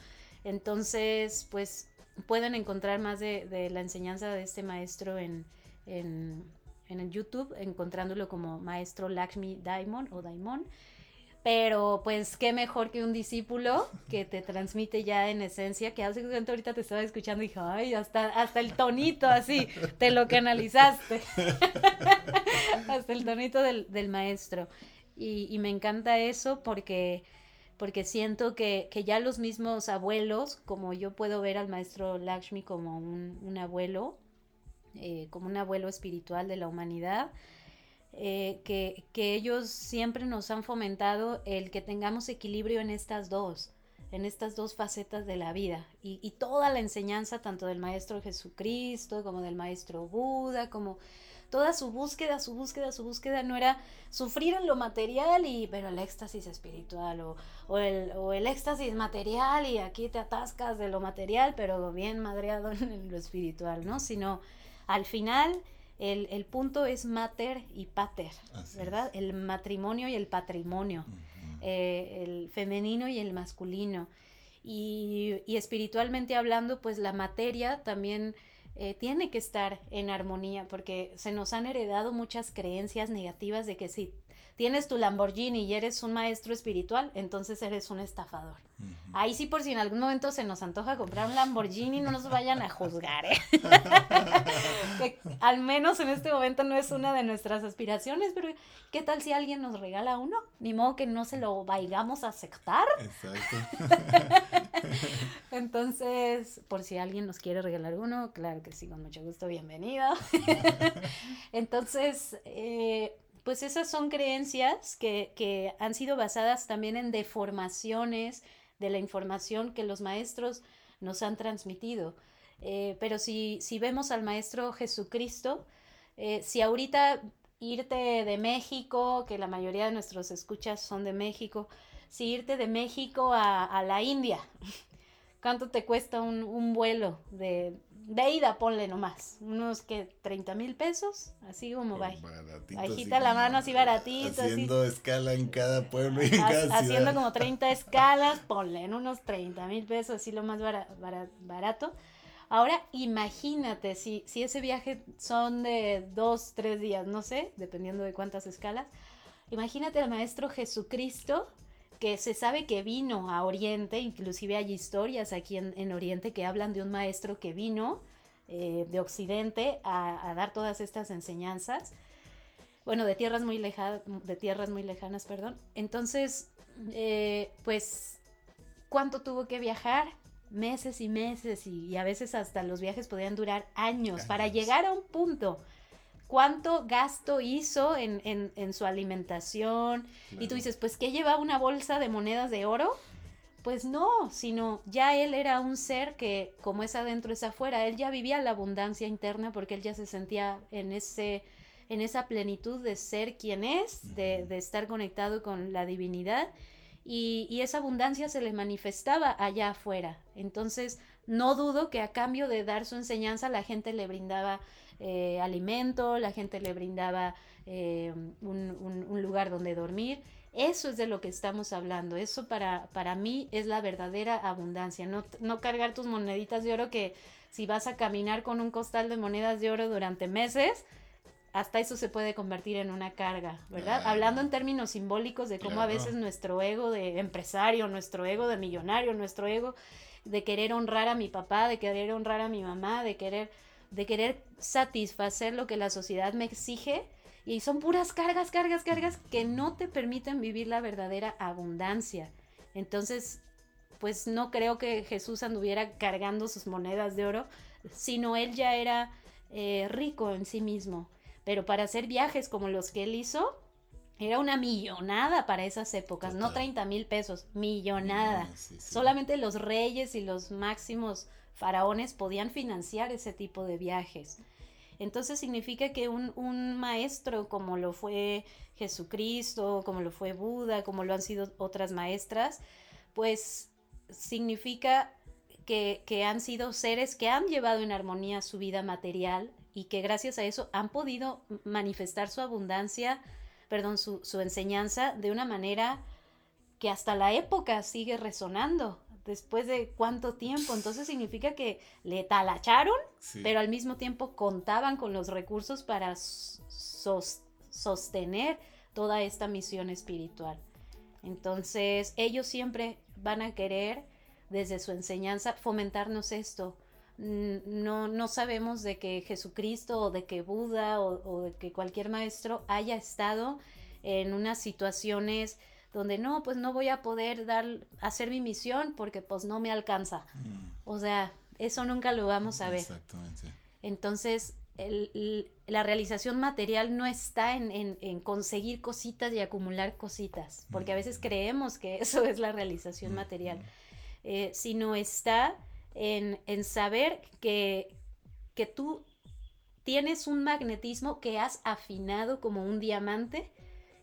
Entonces, pues pueden encontrar más de, de la enseñanza de este maestro en, en en YouTube, encontrándolo como maestro Lakshmi Daimon o Daimon. Pero pues qué mejor que un discípulo que te transmite ya en esencia, que hace que ahorita te estaba escuchando y dije, ay, hasta, hasta el tonito así, te lo canalizaste. hasta el tonito del, del maestro. Y, y, me encanta eso porque, porque siento que, que, ya los mismos abuelos, como yo puedo ver al maestro Lakshmi como un, un abuelo, eh, como un abuelo espiritual de la humanidad, eh, que, ellos siempre nos han fomentado el que tengamos equilibrio en estas dos, en estas dos facetas de la vida. Y, toda la enseñanza, tanto del Maestro Jesucristo, como del Maestro Buda, como toda su búsqueda, su búsqueda, su búsqueda no era sufrir en lo material y pero el éxtasis espiritual o, o, el, o el éxtasis material y aquí te atascas de lo material pero bien madreado en lo espiritual, ¿no? Sino al final, el, punto es mater y pater, ¿verdad? El matrimonio y el patrimonio, eh, el femenino y el masculino. Y, espiritualmente hablando, pues la materia también eh, tiene que estar en armonía, porque se nos han heredado muchas creencias negativas de que si tienes tu Lamborghini y eres un maestro espiritual, entonces eres un estafador. Ahí sí, por si en algún momento se nos antoja comprar un Lamborghini, no nos vayan a juzgar, ¿eh? que al menos en este momento no es una de nuestras aspiraciones, pero ¿qué tal si alguien nos regala uno? Ni modo que no se lo vayamos a aceptar. Exacto. entonces, por si alguien nos quiere regalar uno, claro que sí, con mucho gusto, bienvenido. entonces, eh, pues esas son creencias que, han sido basadas también en deformaciones de la información que los maestros nos han transmitido. Eh, pero si, si, vemos al Maestro Jesucristo, eh, si ahorita irte de México, que la mayoría de nuestros escuchas son de México, si irte de México a, la India, ¿cuánto te cuesta un, un vuelo de, de ida ponle nomás, unos que 30 mil pesos, así como va. Bajita la mano así baratito. Haciendo escala en cada pueblo y en cada ciudad. Haciendo como 30 escalas, ponle en unos 30 mil pesos, así lo más barato. Ahora imagínate, si, si ese viaje son de dos, tres días, no sé, dependiendo de cuántas escalas, imagínate al Maestro Jesucristo que se sabe que vino a Oriente, inclusive hay historias aquí en, Oriente que hablan de un maestro que vino eh, de Occidente a, dar todas estas enseñanzas, bueno, de tierras muy, lejanas, de tierras muy lejanas, perdón. Entonces, eh, pues, ¿cuánto tuvo que viajar? Meses y meses y, a veces hasta los viajes podían durar años para llegar a un punto cuánto gasto hizo en, su alimentación. Y tú dices, pues, ¿qué lleva una bolsa de monedas de oro? Pues no, sino ya él era un ser que, como es adentro, es afuera. Él ya vivía la abundancia interna porque él ya se sentía en ese en esa plenitud de ser quien es, de, estar conectado con la divinidad, y, y, esa abundancia se le manifestaba allá afuera. Entonces, no dudo que a cambio de dar su enseñanza, la gente le brindaba eh, alimento, la gente le brindaba eh, un, lugar donde dormir. Eso es de lo que estamos hablando. Eso para, para mí es la verdadera abundancia. No, no cargar tus moneditas de oro que si vas a caminar con un costal de monedas de oro durante meses, hasta eso se puede convertir en una carga, ¿verdad? Hablando en términos simbólicos de cómo a veces nuestro ego de empresario, nuestro ego de millonario, nuestro ego de querer honrar a mi papá, de querer honrar a mi mamá, de querer de querer satisfacer lo que la sociedad me exige Y son puras cargas, cargas, cargas que no te permiten vivir la verdadera abundancia. Entonces, pues no creo que Jesús anduviera cargando sus monedas de oro, sino él ya era eh, rico en sí mismo. Pero para hacer viajes como los que él hizo, era una millonada para esas épocas, no 30 mil pesos, millonada. Solamente los reyes y los máximos faraones podían financiar ese tipo de viajes. Entonces significa que un, un, maestro como lo fue Jesucristo, como lo fue Buda, como lo han sido otras maestras, pues significa que, que han sido seres que han llevado en armonía su vida material y que gracias a eso han podido manifestar su abundancia perdón, su, enseñanza de una manera que hasta la época sigue resonando. Después de cuánto tiempo, entonces significa que le talacharon, pero al mismo tiempo contaban con los recursos para sostener toda esta misión espiritual. Entonces, ellos siempre van a querer, desde su enseñanza, fomentarnos esto, no, no sabemos de que Jesucristo o de que Buda o, de que cualquier maestro haya estado en unas situaciones donde no, pues no voy a poder dar, hacer mi misión porque pues no me alcanza. Mm. O sea, eso nunca lo vamos a ver. Exactamente. Entonces, la realización material no está en, conseguir cositas y acumular cositas, porque a veces mm. creemos que eso es la realización mm, material, eh, sino está en, saber que, que tú tienes un magnetismo que has afinado como un diamante,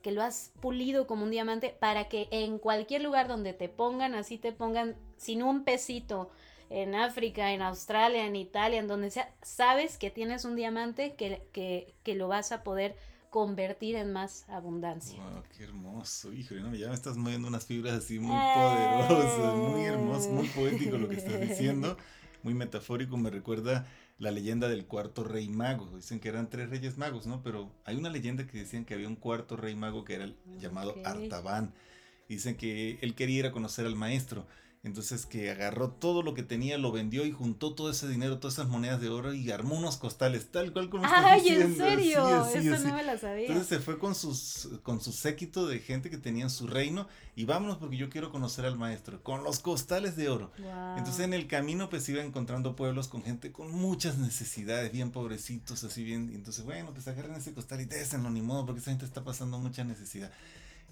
que lo has pulido como un diamante para que en cualquier lugar donde te pongan, así te pongan sin un pesito, en África, en Australia, en Italia, en donde sea, sabes que tienes un diamante que, que, que lo vas a poder convertir en más abundancia. Wow, qué hermoso, híjole, no, ya me estás moviendo unas fibras así muy poderosas, muy hermoso, muy poético lo que estás diciendo, muy metafórico, me recuerda la leyenda del cuarto rey mago. Dicen que eran tres reyes magos, ¿no? Pero hay una leyenda que decían que había un cuarto rey mago que era el llamado Artaban. Dicen que él quería ir a conocer al maestro entonces que agarró todo lo que tenía, lo vendió y juntó todo ese dinero, todas esas monedas de oro y armó unos costales, tal cual como ¡Ay, en serio! Eso no me lo sabía. Entonces se fue con sus con su séquito de gente que tenía en su reino y vámonos porque yo quiero conocer al maestro, con los costales de oro. Entonces en el camino pues iba encontrando pueblos con gente con muchas necesidades, bien pobrecitos, así bien. Y entonces, bueno, pues agarren ese costal y désenlo, ni modo, porque esa gente está pasando mucha necesidad.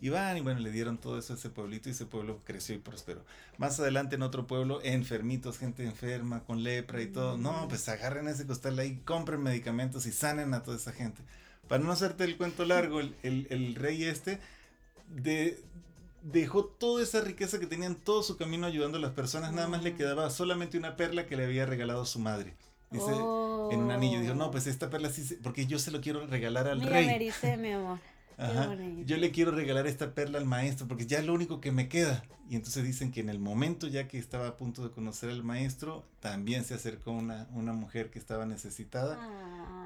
Y van y bueno, le dieron todo eso a ese pueblito y ese pueblo creció y prosperó. Más adelante en otro pueblo, enfermitos, gente enferma, con lepra y todo. No, mm. pues agarren ese costal ahí, compren medicamentos y sanen a toda esa gente. Para no hacerte el cuento largo, el, el, rey este de, dejó toda esa riqueza que tenían todo su camino ayudando a las personas, nada más le mm. quedaba solamente una perla que le había regalado su madre. Dice, en un anillo, dijo, no, pues esta perla sí, porque yo se lo quiero regalar al rey. Me mi amor. Yo le quiero regalar esta perla al maestro porque ya es lo único que me queda. Y entonces dicen que en el momento ya que estaba a punto de conocer al maestro, también se acercó una, una mujer que estaba necesitada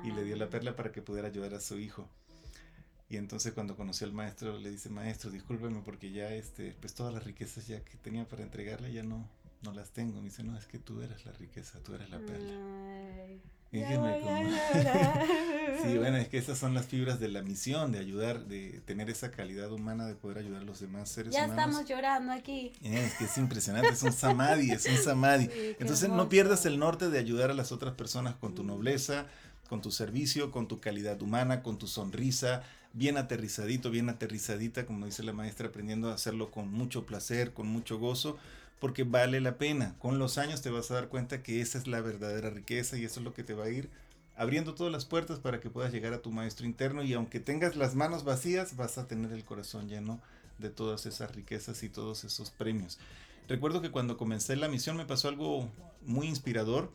y le dio la perla para que pudiera ayudar a su hijo. Y entonces cuando conoció al maestro le dice, maestro, discúlpeme porque ya este, pues todas las riquezas ya que tenía para entregarle ya no, no las tengo. Me dice, no, es que tú eres la riqueza, tú eres la perla. sí, bueno, es que esas son las fibras de la misión, de ayudar, de tener esa calidad humana, de poder ayudar a los demás seres ya humanos. Ya estamos llorando aquí. Es que es impresionante, es un samadhi, es un samadhi. Entonces no pierdas el norte de ayudar a las otras personas con tu nobleza, con tu servicio, con tu calidad humana, con tu sonrisa, bien aterrizadito, bien aterrizadita, como dice la maestra, aprendiendo a hacerlo con mucho placer, con mucho gozo, porque vale la pena. Con los años te vas a dar cuenta que esa es la verdadera riqueza y eso es lo que te va a ir abriendo todas las puertas para que puedas llegar a tu maestro interno y aunque tengas las manos vacías, vas a tener el corazón lleno de todas esas riquezas y todos esos premios. Recuerdo que cuando comencé la misión me pasó algo muy inspirador,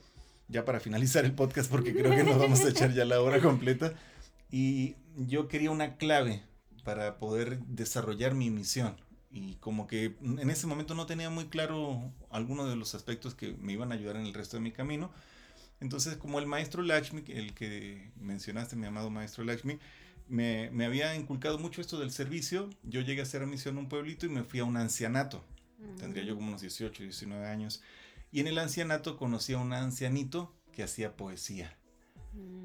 ya para finalizar el podcast porque creo que nos vamos a echar ya la hora completa, y yo quería una clave para poder desarrollar mi misión y como que en ese momento no tenía muy claro algunos de los aspectos que me iban a ayudar en el resto de mi camino. Entonces, como el maestro Lakshmi, el que mencionaste, mi amado maestro Lakshmi, me, me había inculcado mucho esto del servicio, yo llegué a hacer misión en un pueblito y me fui a un ancianato. Tendría yo como unos 18, 19 años. Y en el ancianato conocí a un ancianito que hacía poesía.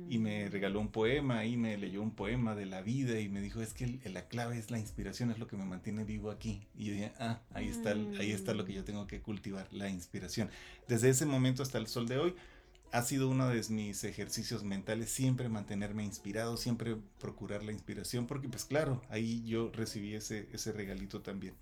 Y me regaló un poema y me leyó un poema de la vida y me dijo, es que la clave es la inspiración, es lo que me mantiene vivo aquí. Y yo dije, ah, ahí está, ahí está lo que yo tengo que cultivar, la inspiración. Desde ese momento hasta el sol de hoy, ha sido uno de mis ejercicios mentales, siempre mantenerme inspirado, siempre procurar la inspiración, porque pues claro, ahí yo recibí ese, ese regalito también.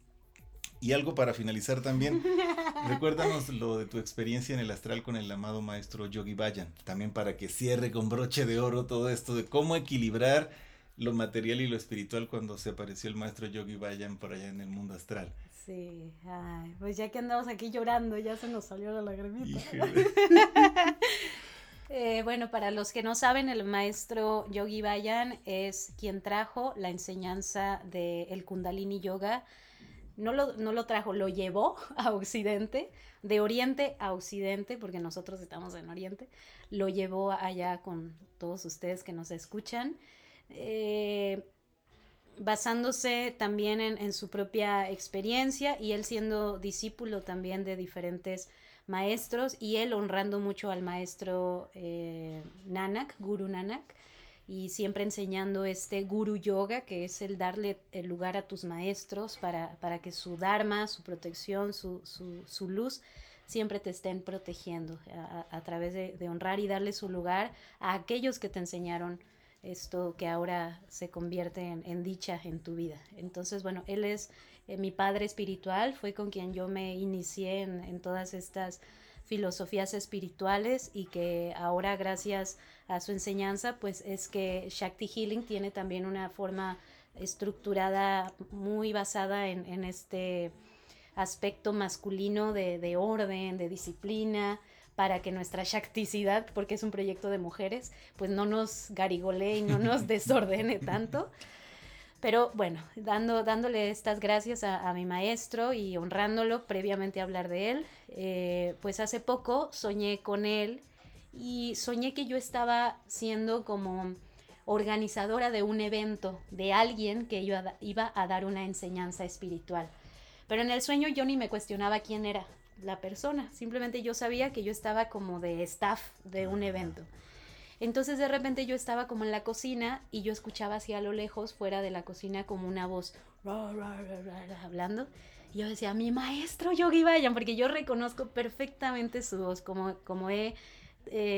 Y algo para finalizar también, recuérdanos lo de tu experiencia en el astral con el amado maestro Yogi Bayan, también para que cierre con broche de oro todo esto de cómo equilibrar lo material y lo espiritual cuando se apareció el maestro Yogi Bayan por allá en el mundo astral. Sí, ay, pues ya que andamos aquí llorando, ya se nos salió la lagrimita. eh, bueno, para los que no saben, el maestro Yogi Bayan es quien trajo la enseñanza del Kundalini Yoga no lo, trajo, lo llevó a Occidente, de Oriente a Occidente, porque nosotros estamos en Oriente, lo llevó allá con todos ustedes que nos escuchan, eh, basándose también en, su propia experiencia y él siendo discípulo también de diferentes maestros y él honrando mucho al maestro eh, Nanak, Guru Nanak, y siempre enseñando este guru yoga, que es el darle el lugar a tus maestros para, para que su dharma, su protección, su, su, luz siempre te estén protegiendo a, través de, honrar y darle su lugar a aquellos que te enseñaron esto que ahora se convierte en, en dicha en tu vida. Entonces, bueno, él es eh, mi padre espiritual, fue con quien yo me inicié en, en todas estas filosofías espirituales y que ahora gracias a su enseñanza pues es que Shakti Healing tiene también una forma estructurada muy basada en, este aspecto masculino de, orden, de disciplina, para que nuestra shakticidad, porque es un proyecto de mujeres, pues no nos garigole y no nos desordene tanto. Pero bueno, dando, dándole estas gracias a, mi maestro y honrándolo previamente a hablar de él, eh, pues hace poco soñé con él y soñé que yo estaba siendo como organizadora de un evento de alguien que yo iba a dar una enseñanza espiritual. Pero en el sueño yo ni me cuestionaba quién era la persona, simplemente yo sabía que yo estaba como de staff de un evento. Entonces de repente yo estaba como en la cocina y yo escuchaba hacia a lo lejos, fuera de la cocina, como una voz hablando. Y yo decía, mi maestro Yogi Bayan, porque yo reconozco perfectamente su voz, como, como he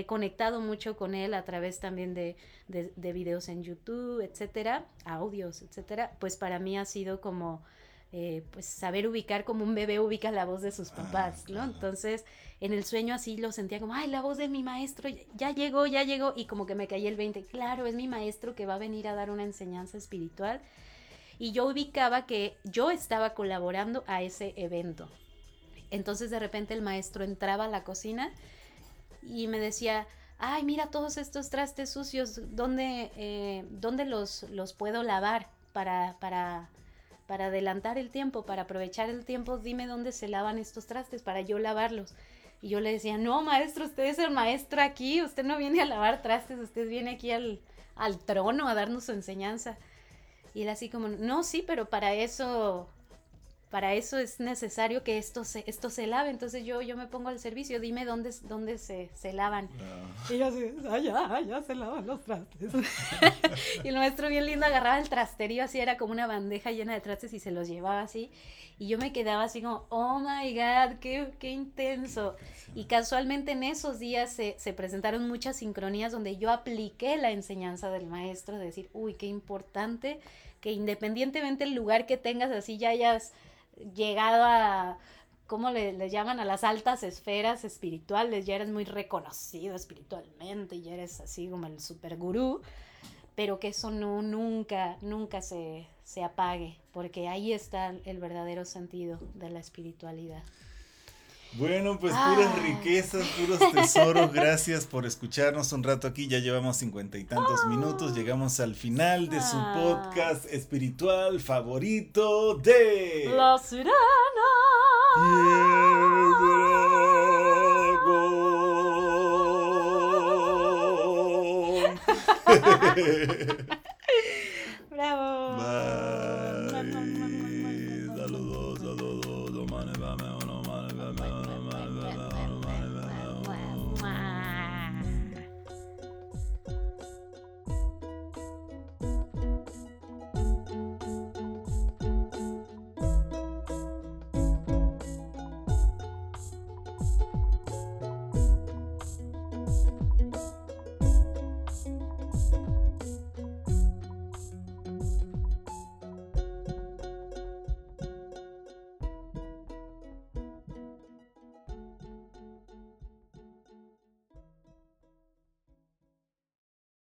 conectado mucho con él a través también de, de, videos en YouTube, etcétera, audios, etcétera. Pues para mí ha sido como eh, pues saber ubicar como un bebé ubica la voz de sus ah, papás, ¿no? Entonces, en el sueño así lo sentía como, ay, la voz de mi maestro, ya llegó, ya llegó, y como que me caí el 20, claro, es mi maestro que va a venir a dar una enseñanza espiritual. Y yo ubicaba que yo estaba colaborando a ese evento. Entonces de repente el maestro entraba a la cocina y me decía, ay, mira todos estos trastes sucios, ¿dónde, eh, ¿dónde los, los puedo lavar para, para para adelantar el tiempo, para aprovechar el tiempo, dime dónde se lavan estos trastes para yo lavarlos. Y yo le decía, no, maestro, usted es el maestro aquí, usted no viene a lavar trastes, usted viene aquí al, al trono a darnos su enseñanza. Y él así como, no, sí, pero para eso para eso es necesario que esto se, esto se lave. Entonces yo, yo me pongo al servicio, dime dónde, dónde se, se lavan. Y yo así, allá, allá se lavan los trastes. y el maestro bien lindo agarraba el trasterío así, era como una bandeja llena de trastes y se los llevaba así. Y yo me quedaba así como, oh my God, qué, qué intenso. Y casualmente en esos días se, se presentaron muchas sincronías donde yo apliqué la enseñanza del maestro de decir, uy, qué importante que independientemente el lugar que tengas, así ya hayas llegado a, ¿cómo le, llaman? A las altas esferas espirituales, ya eres muy reconocido espiritualmente, ya eres así como el super gurú, pero que eso no, nunca, nunca se, se apague, porque ahí está el verdadero sentido de la espiritualidad. Bueno, pues puras riquezas, puros tesoros. Gracias por escucharnos un rato aquí. Ya llevamos cincuenta y tantos minutos. Llegamos al final de su ah. podcast espiritual favorito de La Sirena.